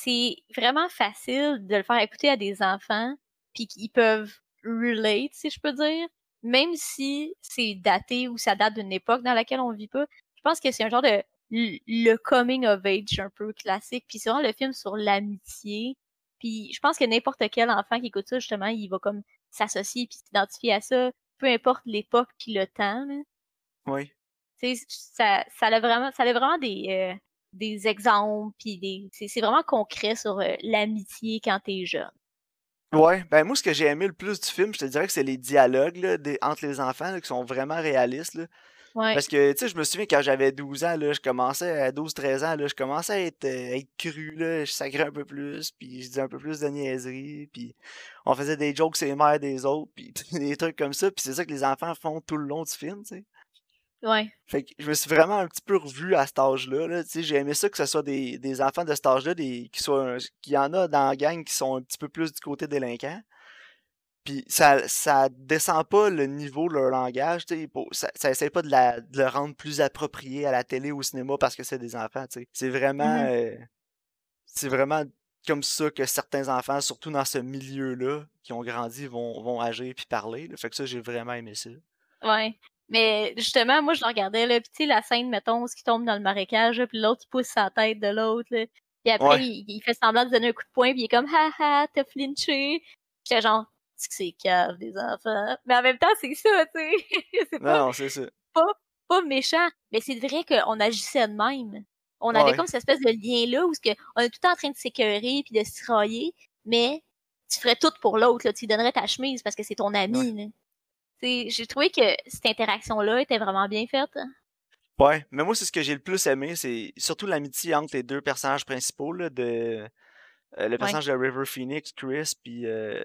c'est vraiment facile de le faire écouter à des enfants, puis qu'ils peuvent relate, si je peux dire. Même si c'est daté ou ça date d'une époque dans laquelle on vit pas. Je pense que c'est un genre de le coming of age un peu classique. Puis c'est vraiment le film sur l'amitié, puis je pense que n'importe quel enfant qui écoute ça, justement, il va comme s'associer puis s'identifier à ça, peu importe l'époque puis le temps. Oui. ça, ça a vraiment, ça a vraiment des, euh, des exemples puis des, c'est vraiment concret sur euh, l'amitié quand t'es jeune. Ouais, ben moi ce que j'ai aimé le plus du film, je te dirais que c'est les dialogues là, des, entre les enfants qui sont vraiment réalistes. Là. Parce que, tu sais, je me souviens quand j'avais 12 ans, là, je commençais à 12-13 ans, là, je commençais à être, euh, être cru, là, je sacrais un peu plus, puis je disais un peu plus de niaiseries, puis on faisait des jokes sur les mères des autres, puis des trucs comme ça, puis c'est ça que les enfants font tout le long du film, tu sais. Ouais. Fait que je me suis vraiment un petit peu revu à cet âge-là. Là, j'ai aimé ça que ce soit des, des enfants de cet âge-là, des, qui soient, qu'il y en a dans la gang qui sont un petit peu plus du côté délinquant. Puis ça, ça descend pas le niveau de leur langage, ça, ça essaie pas de, la, de, le rendre plus approprié à la télé ou au cinéma parce que c'est des enfants, C'est vraiment, mmh euh, c'est vraiment comme ça que certains enfants, surtout dans ce milieu-là, qui ont grandi, vont, vont agir puis parler. Fait que ça, j'ai vraiment aimé ça. Ouais. Mais justement, moi, je le regardais, là, puis la scène, mettons, ce qui tombe dans le marécage, puis l'autre, qui pousse sa tête de l'autre, Puis après, il, fait semblant de donner un coup de poing, puis il est comme, ha ha, t'as flinché. J'étais genre, que c'est cave des enfants. Mais en même temps, c'est ça, tu sais. c'est pas, non, c'est ça. Pas, pas méchant. Mais c'est vrai qu'on agissait de même. On avait comme cette espèce de lien-là où on est tout le temps en train de s'écœurer puis de se mais tu ferais tout pour l'autre, Tu lui donnerais ta chemise parce que c'est ton ami, T'sais, J'ai trouvé que cette interaction-là était vraiment bien faite. Ouais, mais moi, c'est ce que j'ai le plus aimé, c'est surtout l'amitié entre les deux personnages principaux, là, de euh, le Ouais. personnage de River Phoenix, Chris, puis euh,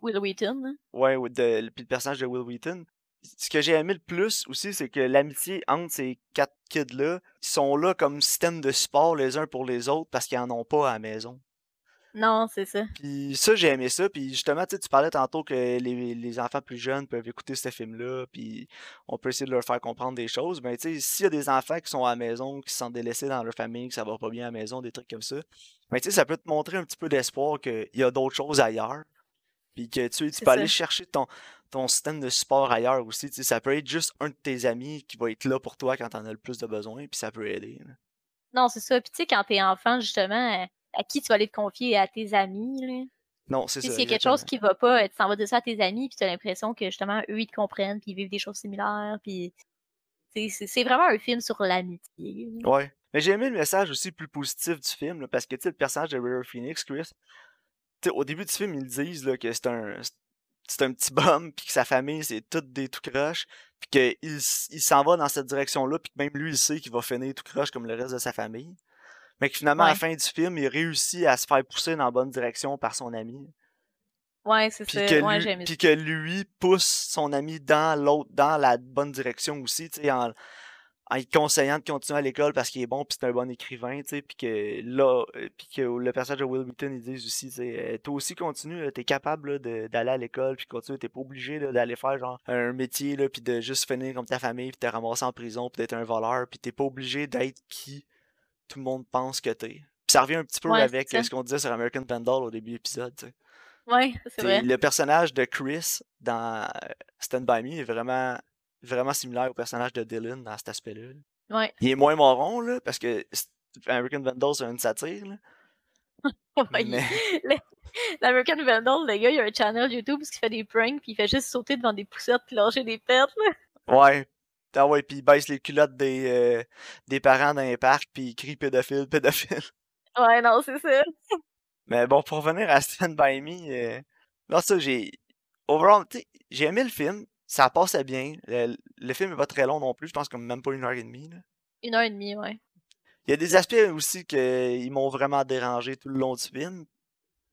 Will Wheaton. hein. ouais, de, puis le personnage de Will Wheaton. Ce que j'ai aimé le plus aussi, c'est que l'amitié entre ces quatre kids-là, ils sont là comme système de support les uns pour les autres parce qu'ils en ont pas à la maison. Non, c'est ça. Puis ça, j'ai aimé ça. Puis justement, tu parlais tantôt que les, les enfants plus jeunes peuvent écouter ce film-là, puis on peut essayer de leur faire comprendre des choses. Mais tu sais, s'il y a des enfants qui sont à la maison, qui se sentent délaissés dans leur famille, que ça va pas bien à la maison, des trucs comme ça, mais tu sais, ça peut te montrer un petit peu d'espoir qu'il y a d'autres choses ailleurs. Puis que tu, tu peux aller chercher ton, ton système de support ailleurs aussi. Tu sais, ça peut être juste un de tes amis qui va être là pour toi quand t'en as le plus de besoin, puis ça peut aider. là. Non, c'est ça. Puis tu sais, quand t'es enfant, justement, euh, à qui tu vas aller te confier? À tes amis, là. Non, c'est Tu ça. s'il y a quelque chose qui va pas, tu t'en vas de ça à tes amis, puis t'as l'impression que, justement, eux, ils te comprennent, puis ils vivent des choses similaires, puis... tu C'est vraiment un film sur l'amitié. Ouais. Mais j'ai aimé le message aussi plus positif du film, là, parce que tu le personnage de River Phoenix, Chris, tu au début du film, ils disent là, que c'est un, c'est un petit bum, puis que sa famille, c'est toutes des tout croches, puis qu'il il s'en va dans cette direction-là, puis que même lui, il sait qu'il va finir tout croche comme le reste de sa famille. Mais que finalement, à la fin du film, il réussit à se faire pousser dans la bonne direction par son ami. Ouais, c'est ça. que, Ouais, lui, puis que lui pousse son ami dans l'autre, dans la bonne direction aussi, tu sais, en, en lui conseillant de continuer à l'école parce qu'il est bon puis c'est un bon écrivain, tu sais, puis que là, euh, puis que le personnage de Will Wheaton, ils disent aussi, tu sais, euh, toi aussi continue, là, t'es capable d'aller à l'école puis continue, t'es pas obligé d'aller faire genre un métier là puis de juste finir comme ta famille puis te ramasser en prison puis d'être un voleur puis t'es pas obligé d'être qui tout le monde pense que t'es. Puis ça revient un petit peu Ouais, avec euh, ce qu'on disait sur American Vandal au début de l'épisode. Ouais, c'est vrai. le personnage de Chris dans euh, Stand By Me est vraiment, vraiment similaire au personnage de Dylan dans cet aspect-là. là. Ouais. Il est moins moron, là, parce que American Vandal, c'est une satire, là. Ouais, Mais, L'American Vandal, le gars, il a un channel YouTube qui fait des pranks, puis il fait juste sauter devant des poussettes puis lâcher des là. ouais. Ah ouais, puis il baisse les culottes des, euh, des parents dans les parcs, puis il crie pédophile, pédophile. Ouais, non, c'est ça. Mais bon, pour revenir à Stand By Me, euh, non, ça, j'ai. Overall, j'ai aimé le film. Ça passait bien. Le, le film est pas très long non plus. Je pense comme même pas une heure et demie. là. Une heure et demie, ouais. Il y a des aspects aussi qui m'ont vraiment dérangé tout le long du film.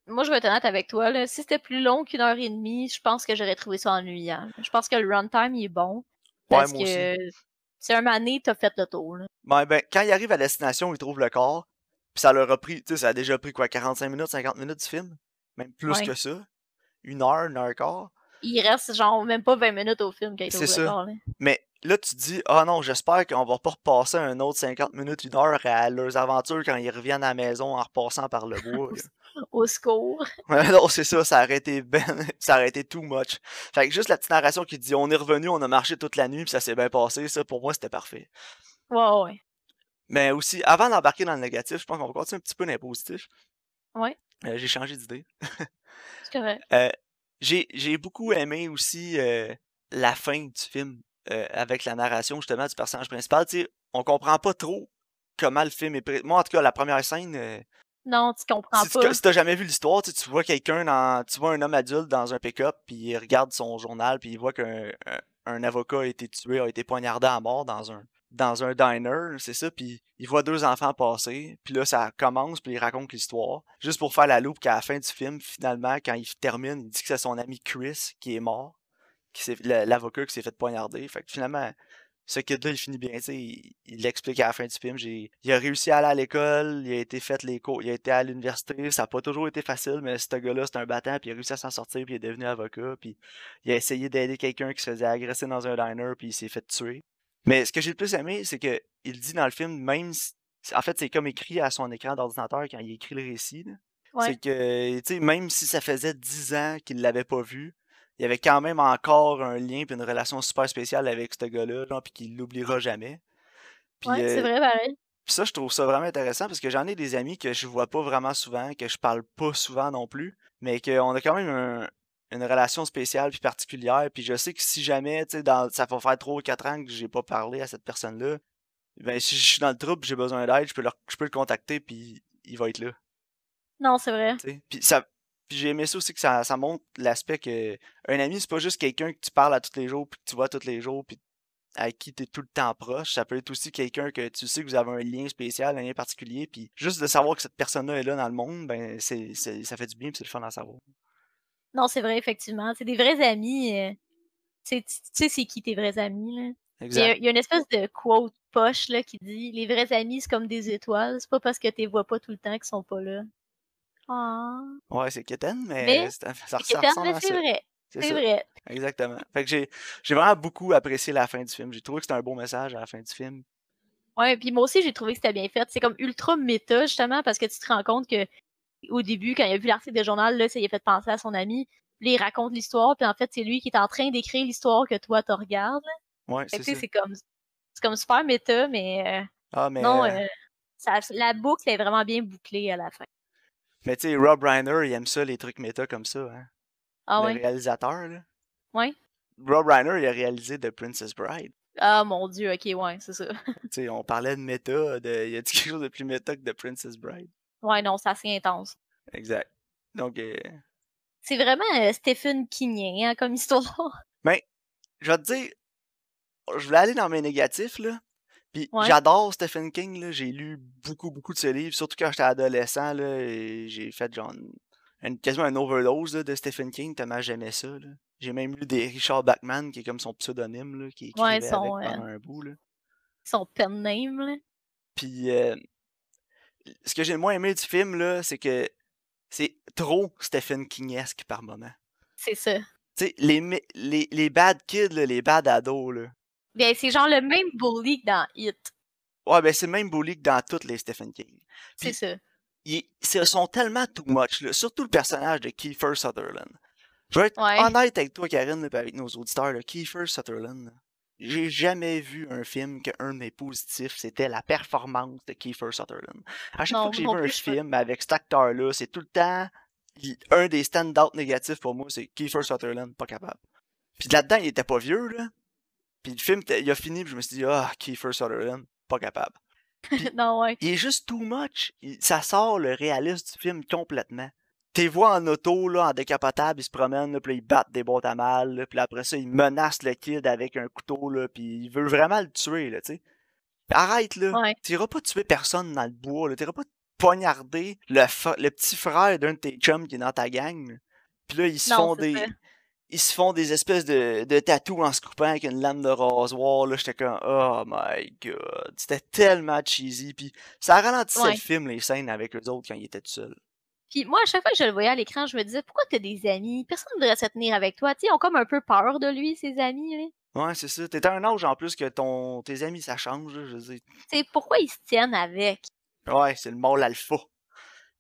Moi, je vais être honnête avec toi, là. Si c'était plus long qu'une heure et demie, je pense que j'aurais trouvé ça ennuyant. Je pense que le runtime, il est bon. Ouais, moi que c'est un année, t'as fait le tour, là. Ben, ben, quand il arrive à destination, il trouve le corps. Puis ça leur a pris, tu sais, ça a déjà pris quoi, 45 minutes, 50 minutes du film? Même plus Ouais. que ça. Une heure, une heure et quart. Il reste genre même pas 20 minutes au film quand il trouve ça. le corps, là. Mais là, tu te dis, ah non, j'espère qu'on va pas repasser un autre 50 minutes, une heure à leurs aventures quand ils reviennent à la maison en repassant par le bois. Au secours. Ouais, non, c'est ça, ça aurait été ben, ça aurait été too much. Fait que juste la petite narration qui dit, on est revenu, on a marché toute la nuit, puis ça s'est bien passé, ça, pour moi, c'était parfait. Ouais, ouais. Mais aussi, avant d'embarquer dans le négatif, je pense qu'on va continuer un petit peu dans le positif. Ouais, Euh, j'ai changé d'idée. c'est correct. Euh, j'ai, j'ai beaucoup aimé aussi euh, la fin du film avec la narration justement du personnage principal. Tu sais, on comprend pas trop comment le film est. Moi, en tout cas, la première scène, Non, tu comprends si, pas. si t'as jamais vu l'histoire, tu, sais, tu vois quelqu'un dans. Tu vois un homme adulte dans un pick-up, puis il regarde son journal, puis il voit qu'un un, avocat a été tué, a été poignardé à mort dans un dans un diner, c'est ça, puis il voit deux enfants passer, puis là ça commence, puis il raconte l'histoire, juste pour faire la loupe qu'à la fin du film, finalement, quand il termine, il dit que c'est son ami Chris qui est mort, qui l'avocat qui s'est fait poignarder, fait que finalement, ce kid-là, il finit bien, tu sais, il il l'explique à la fin du film, j'ai, il a réussi à aller à l'école, il a été fait les cours, il a été à l'université, ça n'a pas toujours été facile, mais ce gars-là, c'est un battant, puis il a réussi à s'en sortir, puis il est devenu avocat, puis il a essayé d'aider quelqu'un qui se faisait agresser dans un diner, puis il s'est fait tuer. Mais ce que j'ai le plus aimé, c'est que il dit dans le film, même si, en fait, c'est comme écrit à son écran d'ordinateur quand il écrit le récit. Ouais. C'est que, tu sais, même si ça faisait 10 ans qu'il l'avait pas vu, il y avait quand même encore un lien puis une relation super spéciale avec ce gars-là, puis qu'il l'oubliera jamais. Puis, Ouais, c'est euh, vrai, pareil. puis ça, je trouve ça vraiment intéressant parce que j'en ai des amis que je vois pas vraiment souvent, que je parle pas souvent non plus, mais qu'on a quand même un- une relation spéciale puis particulière. Puis je sais que si jamais, tu sais, ça va faire 3 ou 4 ans que j'ai pas parlé à cette personne-là, ben si je suis dans le trouble, j'ai besoin d'aide, je peux, leur- je peux le contacter puis il va être là. Non, c'est vrai. Puis ça, Puis j'ai aimé ça aussi que ça, ça montre l'aspect que un ami, c'est pas juste quelqu'un que tu parles à tous les jours, puis que tu vois tous les jours, puis avec qui tu es tout le temps proche. Ça peut être aussi quelqu'un que tu sais que vous avez un lien spécial, un lien particulier, puis juste de savoir que cette personne-là est là dans le monde, ben c'est, ça fait du bien, puis c'est le fun à savoir. Non, c'est vrai, effectivement. C'est des vrais amis. Euh, tu sais c'est qui tes vrais amis, là. Il y, a, une espèce de quote poche là, qui dit Les vrais amis, c'est comme des étoiles. C'est pas parce que tu les vois pas tout le temps qu'ils sont pas là. Ah. Ouais, c'est quétaine, mais, ça, ça, c'est vrai. C'est vrai. Exactement. Fait que j'ai, j'ai vraiment beaucoup apprécié la fin du film. J'ai trouvé que c'était un bon message à la fin du film. Ouais, puis moi aussi, j'ai trouvé que c'était bien fait. C'est comme ultra méta, justement, parce que tu te rends compte que au début, quand il a vu l'article de journal, là, ça lui a fait penser à son ami. Puis il raconte l'histoire, puis en fait, c'est lui qui est en train d'écrire l'histoire que toi, tu regardes. Ouais, c'est ça. C'est comme, c'est comme super méta, mais, euh, ah, mais non, euh, ça, la boucle est vraiment bien bouclée à la fin. Mais tu sais, Rob Reiner, il aime ça, les trucs méta comme ça. Hein? Ah le réalisateur, là. Ouais. Rob Reiner, il a réalisé The Princess Bride. Ah mon dieu, ok, ouais, c'est ça. tu sais, on parlait de méta, de... y a quelque chose de plus méta que The Princess Bride? Ouais, non, c'est assez intense. Exact. Donc. Euh... C'est vraiment euh, Stephen Kingien hein, comme histoire. Ben, je vais te dire, je voulais aller dans mes négatifs, là. Puis j'adore Stephen King, là. J'ai lu beaucoup, beaucoup de ses livres, surtout quand j'étais adolescent, là. Et j'ai fait genre quasiment un overdose de Stephen King, tellement j'aimais ça. J'ai même lu des Richard Bachman, qui est comme son pseudonyme, là, qui écrivait avec pendant un bout. Là. Son pen name. Là. Puis, euh, ce que j'ai le moins aimé du film, là, c'est que c'est trop Stephen King-esque par moment. C'est ça. Tu sais, les, les, les bad kids, les bad ados, là. Ben, c'est genre le même bully que dans Hit. Ouais, ben c'est le même bully que dans toutes les Stephen King. C'est ça ils, sont tellement too much, là, surtout le personnage de Kiefer Sutherland. Je vais être honnête avec toi, Karine, et avec nos auditeurs. Là, Kiefer Sutherland, j'ai jamais vu un film qu'un de mes positifs, c'était la performance de Kiefer Sutherland. À chaque fois que j'ai vu un film avec cet acteur-là, c'est tout le temps un des stand-out négatifs pour moi, c'est Kiefer Sutherland, pas capable. Puis là-dedans, il était pas vieux, là. Puis le film, il a fini, puis je me suis dit, ah, Kiefer Sutherland, pas capable. non, ouais. Il est juste too much. ça sort le réalisme du film complètement. T'es vois en auto, là, en décapotable, ils se promènent, là, puis ils battent des boîtes à mal, puis après ça, ils menacent le kid avec un couteau, là, puis ils veulent vraiment le tuer, là, tu sais. Arrête, là. Ouais. T'iras pas tuer personne dans le bois, là. T'iras pas poignarder le, le petit frère d'un de tes chums qui est dans ta gang. Puis là, ils se font des ils se font des espèces de, de tatous en se coupant avec une lame de rasoir. Là, j'étais comme, oh my god. C'était tellement cheesy. Puis ça ralentissait le film, les scènes avec eux autres quand ils étaient tout seuls. Puis moi, à chaque fois que je le voyais à l'écran, je me disais, pourquoi t'as des amis? Personne ne voudrait se tenir avec toi. Tu ils ont comme un peu peur de lui, ses amis. Là. Ouais, c'est ça. T'es un âge en plus que ton tes amis, ça change. je sais. C'est pourquoi ils se tiennent avec? Ouais, c'est le mâle alpha.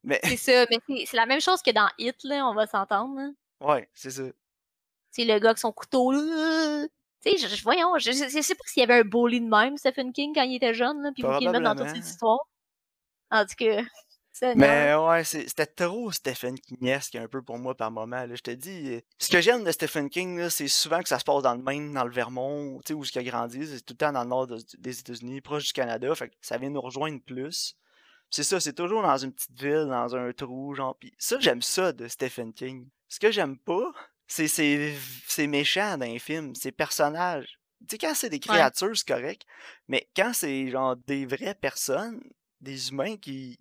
Mais... C'est ça, mais c'est la même chose que dans Hit, là, on va s'entendre. Ouais, c'est ça. C'est le gars avec son couteau, là. Tu sais, voyons, je, je, sais pas s'il y avait un bully de même, Stephen King, quand il était jeune, là, puis vous qui le dans toutes ses histoires. En tout cas. Mais ouais, c'était trop Stephen King-esque un peu pour moi par moment. Là. Je te dis, ce que j'aime de Stephen King, c'est souvent que ça se passe dans le Maine, dans le Vermont, tu sais, où il a grandi. C'est tout le temps dans le nord des États-Unis, proche du Canada. Fait que ça vient nous rejoindre plus. C'est ça, c'est toujours dans une petite ville, dans un trou, genre. Pis ça, j'aime ça de Stephen King. Ce que j'aime pas, c'est méchant dans les films, ces personnages. Tu sais, quand c'est des créatures, c'est correct, mais quand c'est genre des vraies personnes, des humains qui,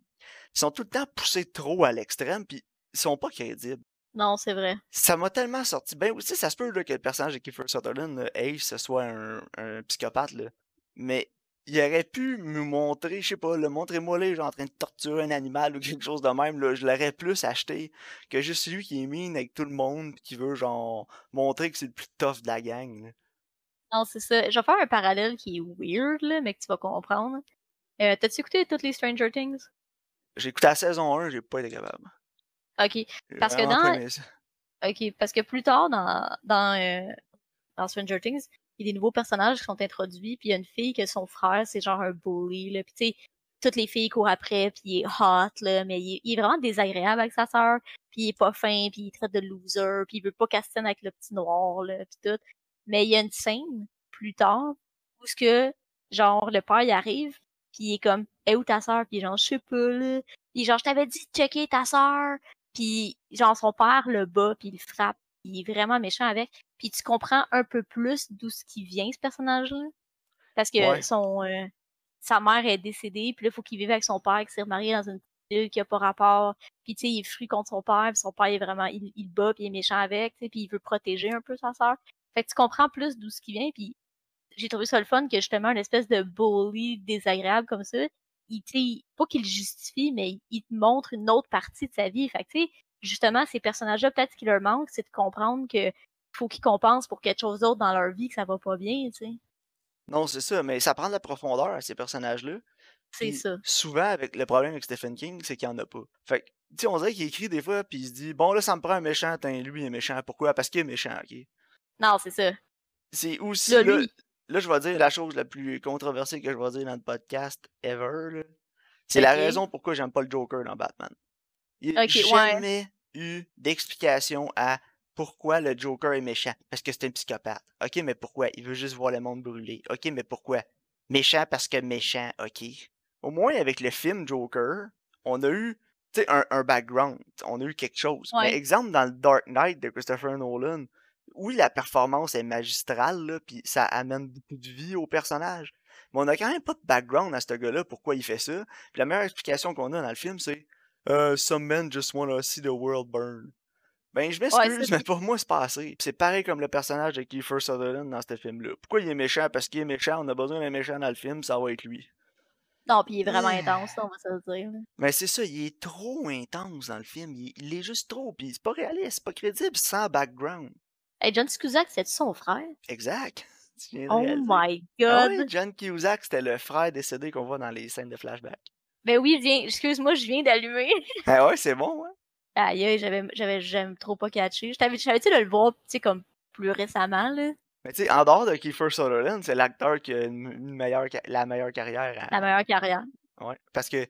sont tout le temps poussés trop à l'extrême, puis ils sont pas crédibles. Non, c'est vrai. Ça m'a tellement sorti. Ben, tu sais, ça se peut là, que le personnage de Kiefer Sutherland, Ace, ce soit un, un psychopathe, là. Mais il aurait pu me montrer, je sais pas, le montrez-moi là, genre en train de torturer un animal ou quelque chose de même, là, je l'aurais plus acheté que juste lui qui est mine avec tout le monde qui veut genre montrer que c'est le plus tough de la gang. Non, c'est ça. Je vais faire un parallèle qui est weird, là, mais que tu vas comprendre. Euh, T'as-tu écouté toutes les Stranger Things? J'ai écouté la saison 1, j'ai pas été capable. Ok. Parce que dans. Ok, parce que plus tard dans, dans, euh, dans Stranger Things, il y a des nouveaux personnages qui sont introduits, puis il y a une fille que son frère, c'est genre un bully, là, puis tu sais, toutes les filles courent après, puis il est hot, là, mais il est, vraiment désagréable avec sa sœur, puis il est pas fin, puis il traite de loser, puis il veut pas caster avec le petit noir, là, puis tout. Mais il y a une scène, plus tard, où ce que, genre, le père, il arrive, puis il est comme, est où ta sœur? Puis genre, je sais pas, là. Puis genre, je t'avais dit de checker ta sœur. Puis, genre, son père le bat, puis il frappe. Il est vraiment méchant avec. Puis tu comprends un peu plus d'où ce qui vient, ce personnage-là? Parce que Ouais. son euh, sa mère est décédée, puis là, il faut qu'il vive avec son père qui s'est remarié dans une ville qui a pas rapport. Puis, tu sais, il est fru contre son père, puis son père est vraiment... Il, il bat, puis il est méchant avec, puis il veut protéger un peu sa sœur. Fait que tu comprends plus d'où ce qui vient, puis j'ai trouvé ça le fun que justement une espèce de bully désagréable comme ça, il, pas qu'il justifie, mais il, te montre une autre partie de sa vie. Fait que, tu sais, justement, ces personnages-là, peut-être ce qui leur manque, c'est de comprendre que faut qu'ils compensent pour quelque chose d'autre dans leur vie que ça va pas bien, tu sais. Non, c'est ça, mais ça prend de la profondeur à ces personnages-là. C'est ça. souvent, avec le problème avec Stephen King, c'est qu'il n'y en a pas. Fait que, tu sais, on dirait qu'il écrit des fois, puis il se dit, bon, là, ça me prend un méchant, tiens, lui, il est méchant. Pourquoi? Parce qu'il est méchant, ok? Non, c'est ça. C'est aussi, Là, là, je vais dire la chose la plus controversée que je vais dire dans le podcast ever. C'est la raison pourquoi j'aime pas le Joker dans Batman. Il n'y a Ok, ouais. jamais eu d'explication à pourquoi le Joker est méchant? Parce que c'est un psychopathe. Ok, mais pourquoi? Il veut juste voir le monde brûler. Ok, mais pourquoi? Méchant parce que méchant, ok. Au moins, avec le film Joker, on a eu tu sais, un, un background. On a eu quelque chose. Ouais. Mais exemple, dans le Dark Knight de Christopher Nolan, oui, la performance est magistrale, là, puis ça amène beaucoup de vie au personnage. Mais on a quand même pas de background à ce gars-là, pourquoi il fait ça. Puis la meilleure explication qu'on a dans le film, c'est euh, Some men just wanna see the world burn. Ben, je m'excuse, mais pour moi, c'est pas assez. Puis c'est pareil comme le personnage de Kiefer Sutherland dans ce film-là. Pourquoi il est méchant? Parce qu'il est méchant, on a besoin d'un méchant dans le film, ça va être lui. non, puis il est vraiment Ah. intense, on va se le dire. Mais c'est ça, il est trop intense dans le film. Il, il est juste trop, puis c'est pas réaliste, c'est pas crédible sans background. Hey, John Cusack, c'est son frère? Exact. Oh my Ah god! John Cusack, c'était le frère décédé qu'on voit dans les scènes de flashback. Ben oui, viens, excuse-moi, je viens d'allumer. Ah ouais, c'est bon, hein? Aïe, j'avais, j'avais, j'aime trop pas catché. Je t'avais, j'avais-tu de le voir, tu sais, comme plus récemment, là? Mais tu sais, en dehors de Kiefer Sutherland, c'est l'acteur qui a une, une meilleure, la meilleure carrière. à- La meilleure carrière. Ouais, parce que,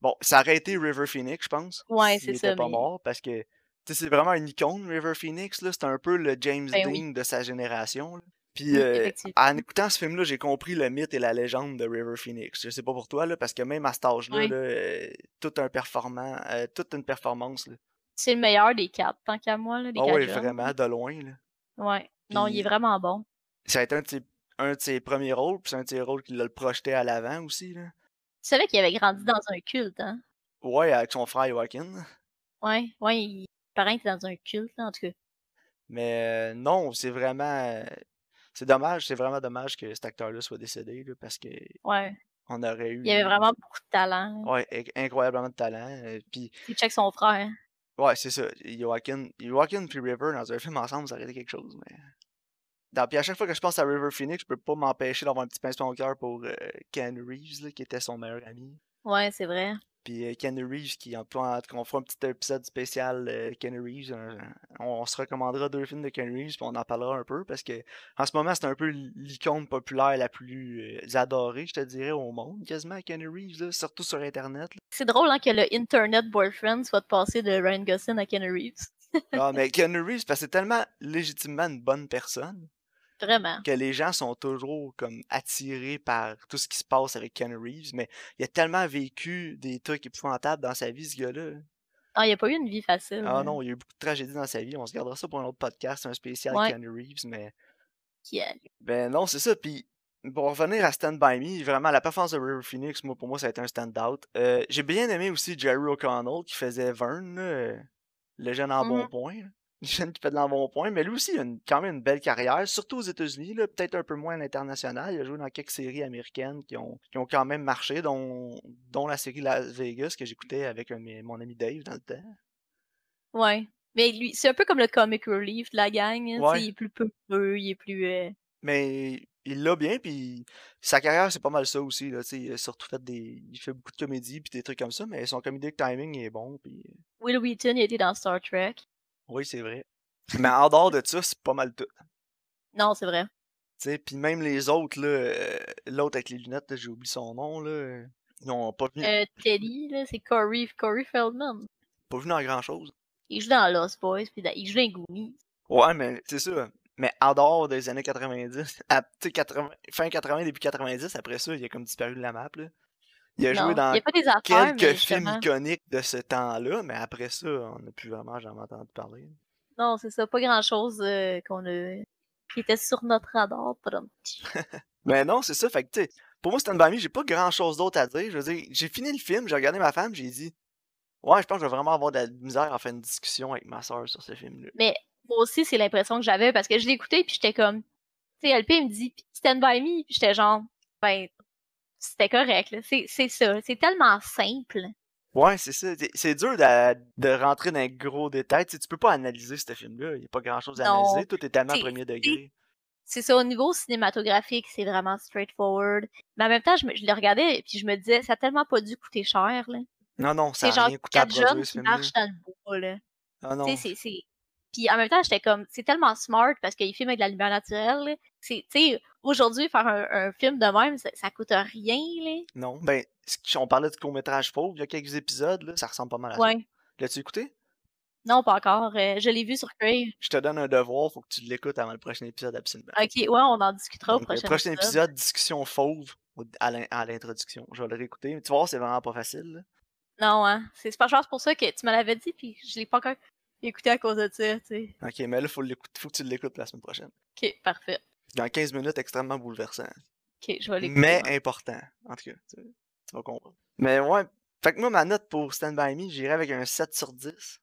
bon, ça aurait été River Phoenix, je pense. Ouais, c'est était ça, pas mais- mort, parce que, tu sais, c'est vraiment une icône, River Phoenix, là. C'est un peu le James Ben Dean oui. de sa génération, là. Puis, Oui, euh, en écoutant ce film-là, j'ai compris le mythe et la légende de River Phoenix. Je sais pas pour toi, là, parce que même à cet âge-là, Oui. là, euh, tout un performant, euh, toute une performance. C'est le meilleur des quatre, tant qu'à moi, là, des Ah quatre ouais, jeunes. vraiment, de loin, là. Ouais. Non, il est vraiment bon. Ça a été un de ses, un de ses premiers rôles, puis c'est un de ses rôles qui l'a projeté à l'avant aussi, là. Tu savais qu'il avait grandi dans un culte, hein? Ouais, avec son frère Joaquin. Ouais, ouais, il paraît qu'il est dans un culte, en tout cas. Mais non, c'est vraiment. C'est dommage, c'est vraiment dommage que cet acteur-là soit décédé, là, parce que Ouais. on aurait eu. Il avait vraiment beaucoup de talent. Ouais, inc- incroyablement de talent. euh, Puis, Il check son frère. ouais, c'est ça. Joaquin, Joaquin puis River dans un film ensemble, ça aurait été quelque chose, mais. Dans- puis à chaque fois que je pense à River Phoenix, je peux pas m'empêcher d'avoir un petit pincement au cœur pour euh, Ken Reeves, là, qui était son meilleur ami. Ouais, c'est vrai. Puis euh, Ken Reeves, qui en en- qu'on fera un petit épisode spécial euh, Ken Reeves. on, se recommandera deux films de Ken Reeves, puis on en parlera un peu, parce que en ce moment, c'est un peu l'icône populaire la plus euh, adorée, je te dirais, au monde, quasiment, Ken Reeves, là, surtout sur Internet. C'est drôle hein, que le Internet Boyfriend soit de passer de Ryan Gosling à Ken Reeves. Ah, mais Ken Reeves, parce que c'est tellement légitimement une bonne personne Vraiment. que les gens sont toujours comme attirés par tout ce qui se passe avec Ken Reeves, mais il a tellement vécu des trucs épouvantables dans sa vie, ce gars-là. Ah, il a pas eu une vie facile. Ah là. non, il y a eu beaucoup de tragédies dans sa vie. On se gardera ça pour un autre podcast, un spécial Ouais. Ken Reeves, mais Qui a- ben non, c'est ça. Puis pour revenir à Stand By Me, vraiment la performance de River Phoenix, moi pour moi ça a été un stand-out. Euh, J'ai bien aimé aussi Jerry O'Connell qui faisait Vern, euh, le jeune en bon Mhm. point. Jeune qui fait de l'embonpoint, mais lui aussi il a une- quand même une belle carrière, surtout aux États-Unis, peut-être un peu moins à l'international. Il a joué dans quelques séries américaines qui ont, qui ont quand même marché, dont, dont la série Las Vegas que j'écoutais avec un mon ami Dave dans le temps. Ouais. Mais lui, c'est un peu comme le comic relief de la gang. hein, Ouais. Il est plus peureux, il est plus. euh, Mais il l'a bien, puis sa carrière, c'est pas mal ça aussi. Là, il a surtout fait des. Il fait beaucoup de comédies puis des trucs comme ça, mais son comedic timing est bon. Puis... Will Wheaton, il était dans Star Trek. Oui, c'est vrai. Mais en dehors de ça, c'est pas mal tout. Non, c'est vrai. Tu sais, puis même les autres, là, euh, l'autre avec les lunettes, j'ai oublié son nom, là. euh, Ils ont pas vu, Euh, Teddy, là, c'est Corey, Corey Feldman. pas vu dans grand chose. Il joue dans Lost Boys, puis dans- il joue dans Goonies. Ouais, mais c'est ça. Mais en dehors des années 90, à, tu sais, 80, fin 80, début 90, après ça, il a comme disparu de la map, là. Il a Non, joué il dans a affaires, quelques films iconiques de ce temps-là, mais après ça, on n'a plus vraiment jamais entendu parler. Non, c'est ça, pas grand-chose euh, qu'on a... qui était sur notre radar. Mais non, c'est ça. Fait que, tu sais, pour moi, Stand By Me, j'ai pas grand chose d'autre à dire. Je veux dire, j'ai fini le film, j'ai regardé ma femme, j'ai dit, ouais, je pense que je vais vraiment avoir de la misère à faire une discussion avec ma soeur sur ce film-là. Mais moi aussi, c'est l'impression que j'avais parce que je l'écoutais puis j'étais comme... Tu sais, LP me dit « Stand By Me » puis j'étais genre, ben, c'était correct, là. C'est ça. C'est tellement simple. Ouais, c'est ça. C'est- dur de, de rentrer dans un gros détail. Tu sais, tu peux pas analyser ce film-là. Il n'y a pas grand-chose à Non. analyser. Tout est tellement premier degré. c'est ça, au niveau cinématographique, c'est vraiment straightforward. Mais en même temps, je, me- je le regardais et je me disais, ça a tellement pas dû coûter cher, là. Non, non, ça C'est a rien coûté à quatre jeunes produire ce qui film-là. marchent dans le bois, là. Ah non. Tu sais, c'est- c'est... Puis en même temps, j'étais comme, c'est tellement smart parce qu'il filme avec de la lumière naturelle. C'est, tu sais, aujourd'hui, faire un, un film de même, ça, ça coûte rien, là. Non. Ben, on parlait de court-métrage fauve, il y a quelques épisodes, là, ça ressemble pas mal à ça. Ouais. L'as-tu écouté? Non, pas encore. Euh, je l'ai vu sur Crave. Je te donne un devoir, faut que tu l'écoutes avant le prochain épisode, absolument. Ok, ouais, on en discutera au Donc, le prochain, prochain épisode. épisode, discussion fauve au- à l'in- à l'introduction. Je vais le réécouter. Mais tu vas voir, c'est vraiment pas facile. là. Non, hein. C'est pas pense pour ça que tu me l'avais dit, puis je l'ai pas encore écouté à cause de ça, tu sais. Ok, mais là, faut, faut que tu l'écoutes la semaine prochaine. Ok, parfait. Dans 15 minutes, extrêmement bouleversant. Ok, je vais l'écouter. Mais important. En tout cas, tu, tu vas comprendre. Mais ouais, fait que moi, ma note pour Stand By Me, j'irais avec un 7 sur 10.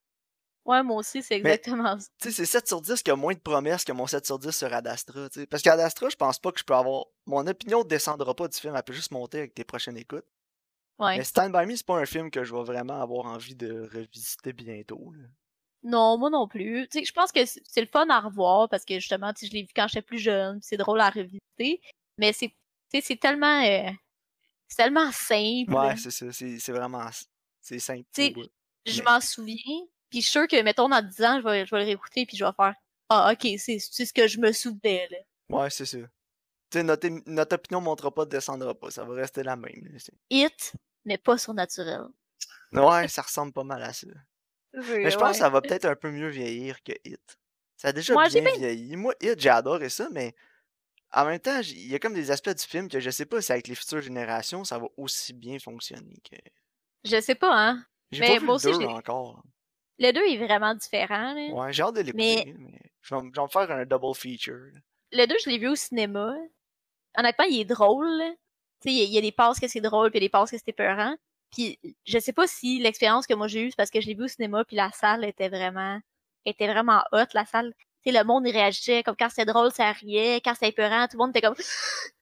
Ouais, moi aussi, c'est exactement ça. Tu sais, c'est 7 sur 10 qui a moins de promesses que mon 7 sur 10 sur Ad Astra, tu sais. Parce qu'Ad Astra, je pense pas que je peux avoir... Mon opinion ne descendra pas du film, elle peut juste monter avec tes prochaines écoutes. Ouais. Mais Stand By Me, c'est pas un film que je vais vraiment avoir envie de revisiter bientôt. là. Non, moi non plus. Tu sais, je pense que c'est le fun à revoir parce que justement, tu sais, je l'ai vu quand j'étais plus jeune, c'est drôle à revisiter. Mais c'est, tu sais, c'est tellement, euh, c'est tellement simple. Ouais, c'est ça. C'est c'est vraiment... C'est simple. Tu sais, je m'en souviens. Puis je suis sûre que, mettons, dans 10 ans, je vais, je vais le réécouter puis je vais faire Ah, ok, c'est c'est ce que je me souvenais, là. Ouais, c'est ça. Tu sais, notre, notre opinion ne montera pas, descendra pas. Ça va rester la même. là, Hit, mais pas surnaturel. Ouais, ça ressemble pas mal à ça. Mais je pense que ça va peut-être un peu mieux vieillir que Hit. Ça a déjà Moi, j'ai bien bien- vieilli. Moi, Hit, j'ai adoré ça, mais en même temps, il y a comme des aspects du film que je sais pas si avec les futures générations, ça va aussi bien fonctionner que. Je sais pas, hein. Mais pas moi le aussi, 2 je l'ai- encore. Le 2 est vraiment différent, là. Ouais, j'ai hâte de l'écouter, mais je vais, m- je vais me faire un double feature. Le 2, je l'ai vu au cinéma. Honnêtement, il est drôle. Tu sais, il y a- des passes que c'est drôle, puis des passes que c'était peurant. Puis je sais pas si l'expérience que moi j'ai eue, c'est parce que je l'ai vu au cinéma, puis la salle était vraiment était vraiment hot, la salle. Tu sais, le monde, il réagissait, comme quand c'était drôle, ça riait, quand c'était peurant, tout le monde était comme...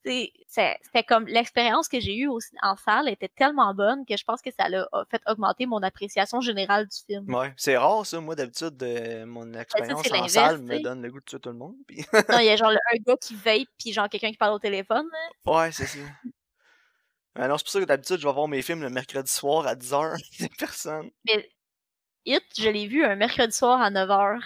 C'était comme... L'expérience que j'ai eue au en salle était tellement bonne que je pense que ça l'a a fait augmenter mon appréciation générale du film. Ouais, c'est rare ça. Moi, d'habitude, euh, mon expérience c'est en salle me donne le goût de tuer tout le monde. puis- Non, il y a genre le- un gars qui vape, puis genre quelqu'un qui parle au téléphone. là. Ouais, c'est ça. Euh, non, c'est pour ça que d'habitude, je vais voir mes films le mercredi soir à 10h. Il y a personne. Mais Hit, je l'ai vu un mercredi soir à 9h.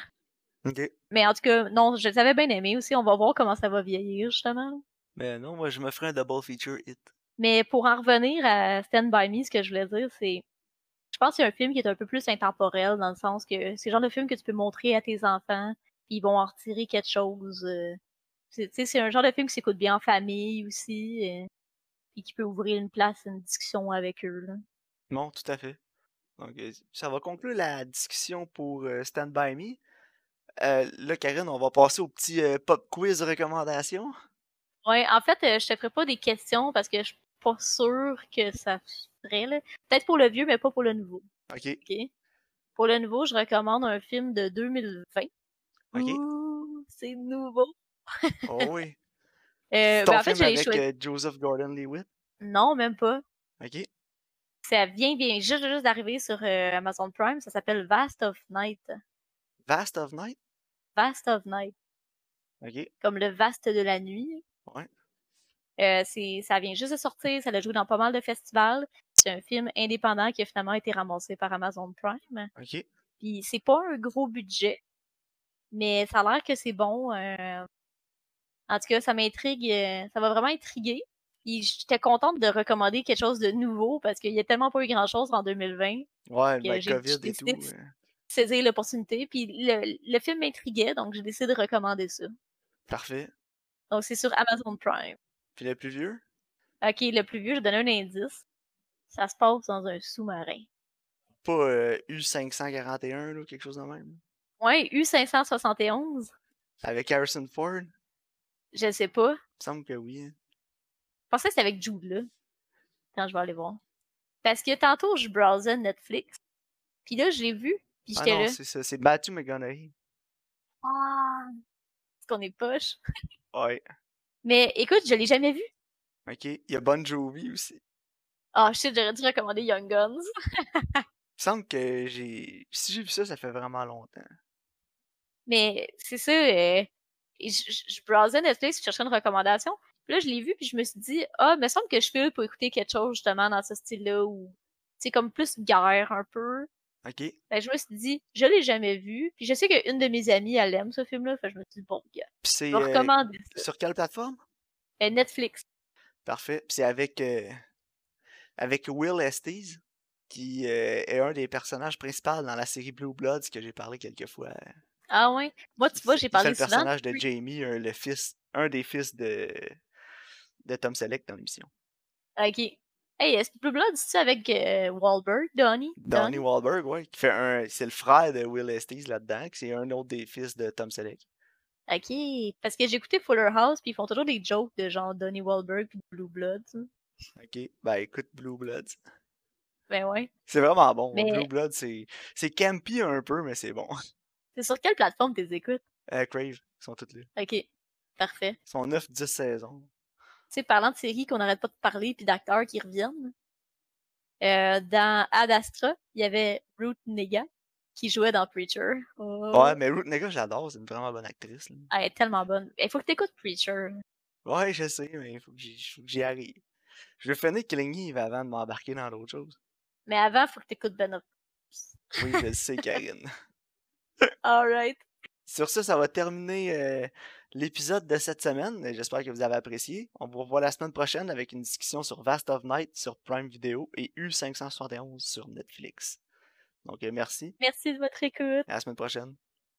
Ok. Mais en tout cas, non, je les avais bien aimés aussi. On va voir comment ça va vieillir, justement. Mais non, moi, je me ferai un double feature hit. Mais pour en revenir à Stand By Me, ce que je voulais dire, c'est... Je pense que c'est un film qui est un peu plus intemporel, dans le sens que c'est le genre de film que tu peux montrer à tes enfants, puis ils vont en retirer quelque chose. euh. C'est, tu sais, c'est un genre de film qui s'écoute bien en famille aussi, et qui peut ouvrir une place, une discussion avec eux. Là. Non, tout à fait. Donc, euh, ça va conclure la discussion pour euh, Stand By Me. Euh, là, Karine, on va passer au petit euh, pop quiz recommandation. Ouais, en fait, euh, je te ferai pas des questions parce que je suis pas sûre que ça ferait. là. Peut-être pour le vieux, mais pas pour le nouveau. Ok. OK? Pour le nouveau, je recommande un film de 2020. Ok. Ouh, c'est nouveau. Oh oui. Euh, Ton ben, en fait, film avec choisi. euh, Joseph Gordon-Levitt? Non, même pas. Ok. Ça vient, vient juste, juste d'arriver sur euh, Amazon Prime. Ça s'appelle Vast of Night. Vast of Night? Vast of Night. Ok. Comme le vaste de la nuit. Ouais. Euh, c'est, ça vient juste de sortir. Ça l'a joué dans pas mal de festivals. C'est un film indépendant qui a finalement été ramassé par Amazon Prime. Ok. Puis c'est pas un gros budget, mais ça a l'air que c'est bon. euh. En tout cas, ça m'intrigue, euh, ça va vraiment intriguer. Puis j'étais contente de recommander quelque chose de nouveau parce qu'il y a tellement pas eu grand chose en 2020. Ouais, j'ai- COVID et tout. de- euh, Saisir l'opportunité. Puis le, le film m'intriguait, donc j'ai décidé de recommander ça. Parfait. Donc c'est sur Amazon Prime. Puis le plus vieux? Ok, le plus vieux, je donne un indice. Ça se passe dans un sous-marin. Pas euh, U541, là, quelque chose de même? Ouais, U571. Avec Harrison Ford? Je sais pas. Il me semble que oui. hein. Je pensais que c'était avec Jude, là. Quand je vais aller voir. Parce que tantôt, je browsais Netflix. Puis là, je l'ai vu. Puis Ah j'étais non, là. c'est ça. C'est Matthew McConaughey. Ah! Est-ce qu'on est poche? Ouais. Mais écoute, je l'ai jamais vu. OK. Il y a Bon Jovi aussi. Ah, je sais, j'aurais dû recommander Young Guns. Il me semble que j'ai... Si j'ai vu ça, ça fait vraiment longtemps. Mais c'est ça, euh, et je, je, browsais Netflix, je cherchais une recommandation. Puis là, je l'ai vu, puis je me suis dit, ah, il me semble que je file pour écouter quelque chose justement dans ce style-là, où c'est comme plus guerre un peu. OK. Ben, je me suis dit, je l'ai jamais vu, puis je sais qu'une de mes amies, elle aime ce film-là, fait je me suis dit, bon, gars, Puis c'est... je vais euh, ça. sur quelle plateforme? Euh, Netflix. Parfait. Puis c'est avec... euh, avec Will Estes, qui euh, est un des personnages principaux dans la série Blue Bloods que j'ai parlé quelques fois. Ah ouais? Moi, tu vois, j'ai parlé le souvent. personnage de Jamie, un, le fils, un des fils de, de Tom Selleck dans l'émission. Ok. Hey, est-ce que Blue Blood, c'est avec euh, Wahlberg, Donnie? Donnie Wahlberg, ouais, qui fait un, c'est le frère de Will Estes là-dedans, qui c'est un autre des fils de Tom Selleck. Ok. Parce que j'ai écouté Fuller House, puis ils font toujours des jokes de genre Donnie Wahlberg puis Blue Blood. sais. Ok, ben écoute Blue Bloods. Ben ouais. C'est vraiment bon. Mais- Blue Bloods, c'est, c'est campy un peu, mais c'est bon. C'est sur quelle plateforme t'es écoutes? Euh, Crave, ils sont tous là. Ok. Parfait. Ils sont 9-10 saisons. Tu sais, parlant de séries qu'on n'arrête pas de parler puis d'acteurs qui reviennent, euh, dans Ad Astra, il y avait Ruth Nega qui jouait dans Preacher. Oh. Ouais, mais Ruth Nega, j'adore, c'est une vraiment bonne actrice. là. Elle est tellement bonne. Il faut que t'écoutes Preacher. Ouais, je sais, mais il faut que j'y, arrive. Je vais finir Killing Eve avant de m'embarquer dans d'autres choses. Mais avant, faut que t'écoutes Ben of Oui, je le sais, Karine. Alright. Sur ça, ça va terminer euh, l'épisode de cette semaine. J'espère que vous avez apprécié. On vous revoit la semaine prochaine avec une discussion sur Vast of Night sur Prime Video et U571 sur Netflix. Donc, euh, merci. Merci de votre écoute. À la semaine prochaine.